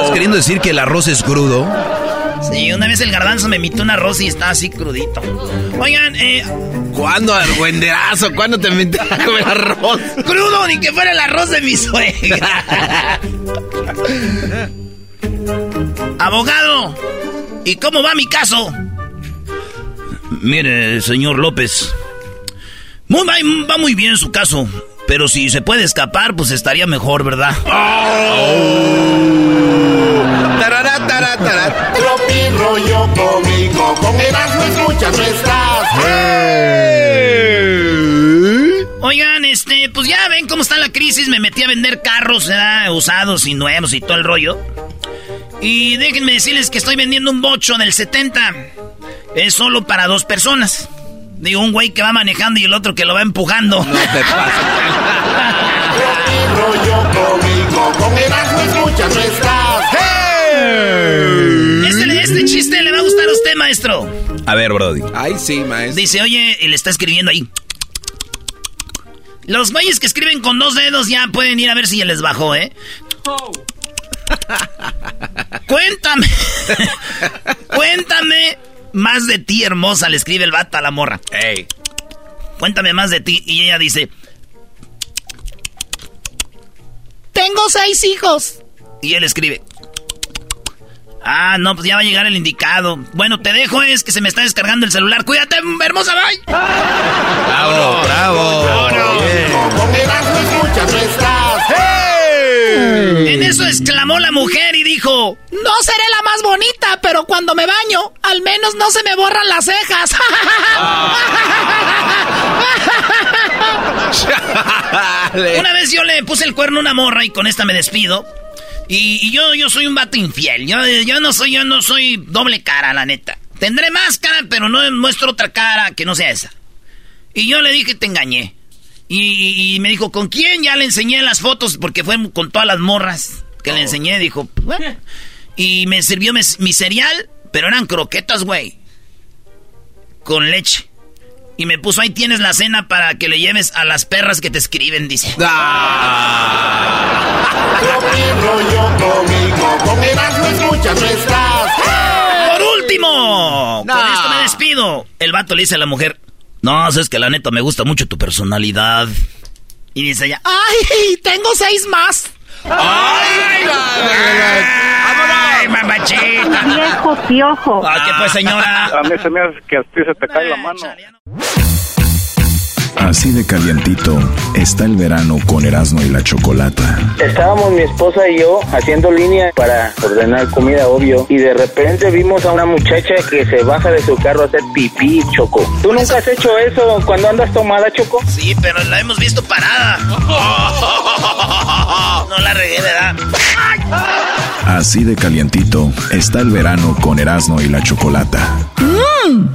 ¿Estás queriendo decir que el arroz es crudo?
Sí, una vez el garbanzo me invitó un arroz y estaba así crudito. Oigan, eh...
¿Cuándo, argüenderazo? ¿Cuándo te invité a comer arroz?
Crudo, ni que fuera el arroz de mi suegra. Abogado, ¿y cómo va mi caso? Mire, señor López, muy, va muy bien su caso. Pero si se puede escapar, pues estaría mejor, ¿verdad?
Oh. Tarara, tarara, tarara. Tropi rollo cómico, con Erasmo escuchas nuestras.
Oigan, este, pues ya ven cómo está la crisis. Me metí a vender carros, ¿verdad? Usados y nuevos y todo el rollo. Y déjenme decirles que estoy vendiendo un bocho del 70. Es solo para dos personas. Digo, un güey que va manejando y el otro que lo va empujando. No te rollo cómico, con este, este chiste le va a gustar a usted, maestro.
A ver, Brody.
Ay, sí, maestro.
Dice, oye, él está escribiendo ahí. Los güeyes que escriben con dos dedos ya pueden ir a ver si ya les bajó, ¿eh? Cuéntame. <laughs> Cuéntame más de ti, hermosa, le escribe el vato a la morra. Ey. Cuéntame más de ti. Y ella dice... Tengo seis hijos. Y él escribe... Ah, no, pues ya va a llegar el indicado. Bueno, te dejo, es que se me está descargando el celular. Cuídate, hermosa, bye.
Bravo, bravo. bravo.
En eso exclamó la mujer y dijo, no seré la más bonita, pero cuando me baño, al menos no se me borran las cejas. <laughs> una vez yo le puse el cuerno a una morra y con esta me despido. Y, yo, yo soy un vato infiel. Yo, yo no soy, yo no soy doble cara, la neta. Tendré máscara, pero no muestro otra cara que no sea esa. Y yo le dije, te engañé. Y, me dijo, ¿con quién? Ya le enseñé las fotos porque fue con todas las morras que le oh. enseñé. Dijo, pues, bueno. <laughs> Y me sirvió mi, cereal, pero eran croquetas, güey. Con leche. Y me puso, ahí tienes la cena para que le lleves a las perras que te escriben, dice. Ah. Por último, con esto me despido. El vato le dice a la mujer, no, es que la neta me gusta mucho tu personalidad. Y dice ella, ¡ay! Tengo seis más. ¡Ay! ¡Ay, mamachita!
Viejo piojo.
¡Ah, qué pues, señora!
A mí se me hace que a ti se te cae la mano.
Así de calientito está el verano con Erasmo y la Chocolata.
Estábamos mi esposa y yo haciendo línea para ordenar comida, obvio, y de repente vimos a una muchacha que se baja de su carro a hacer pipí, Choco. ¿Tú nunca has hecho eso cuando andas tomada, Choco?
Sí, pero la hemos visto parada. <laughs> No la regué, ¿verdad?
Así de calientito está el verano con Erasmo y la Chocolata. Mm.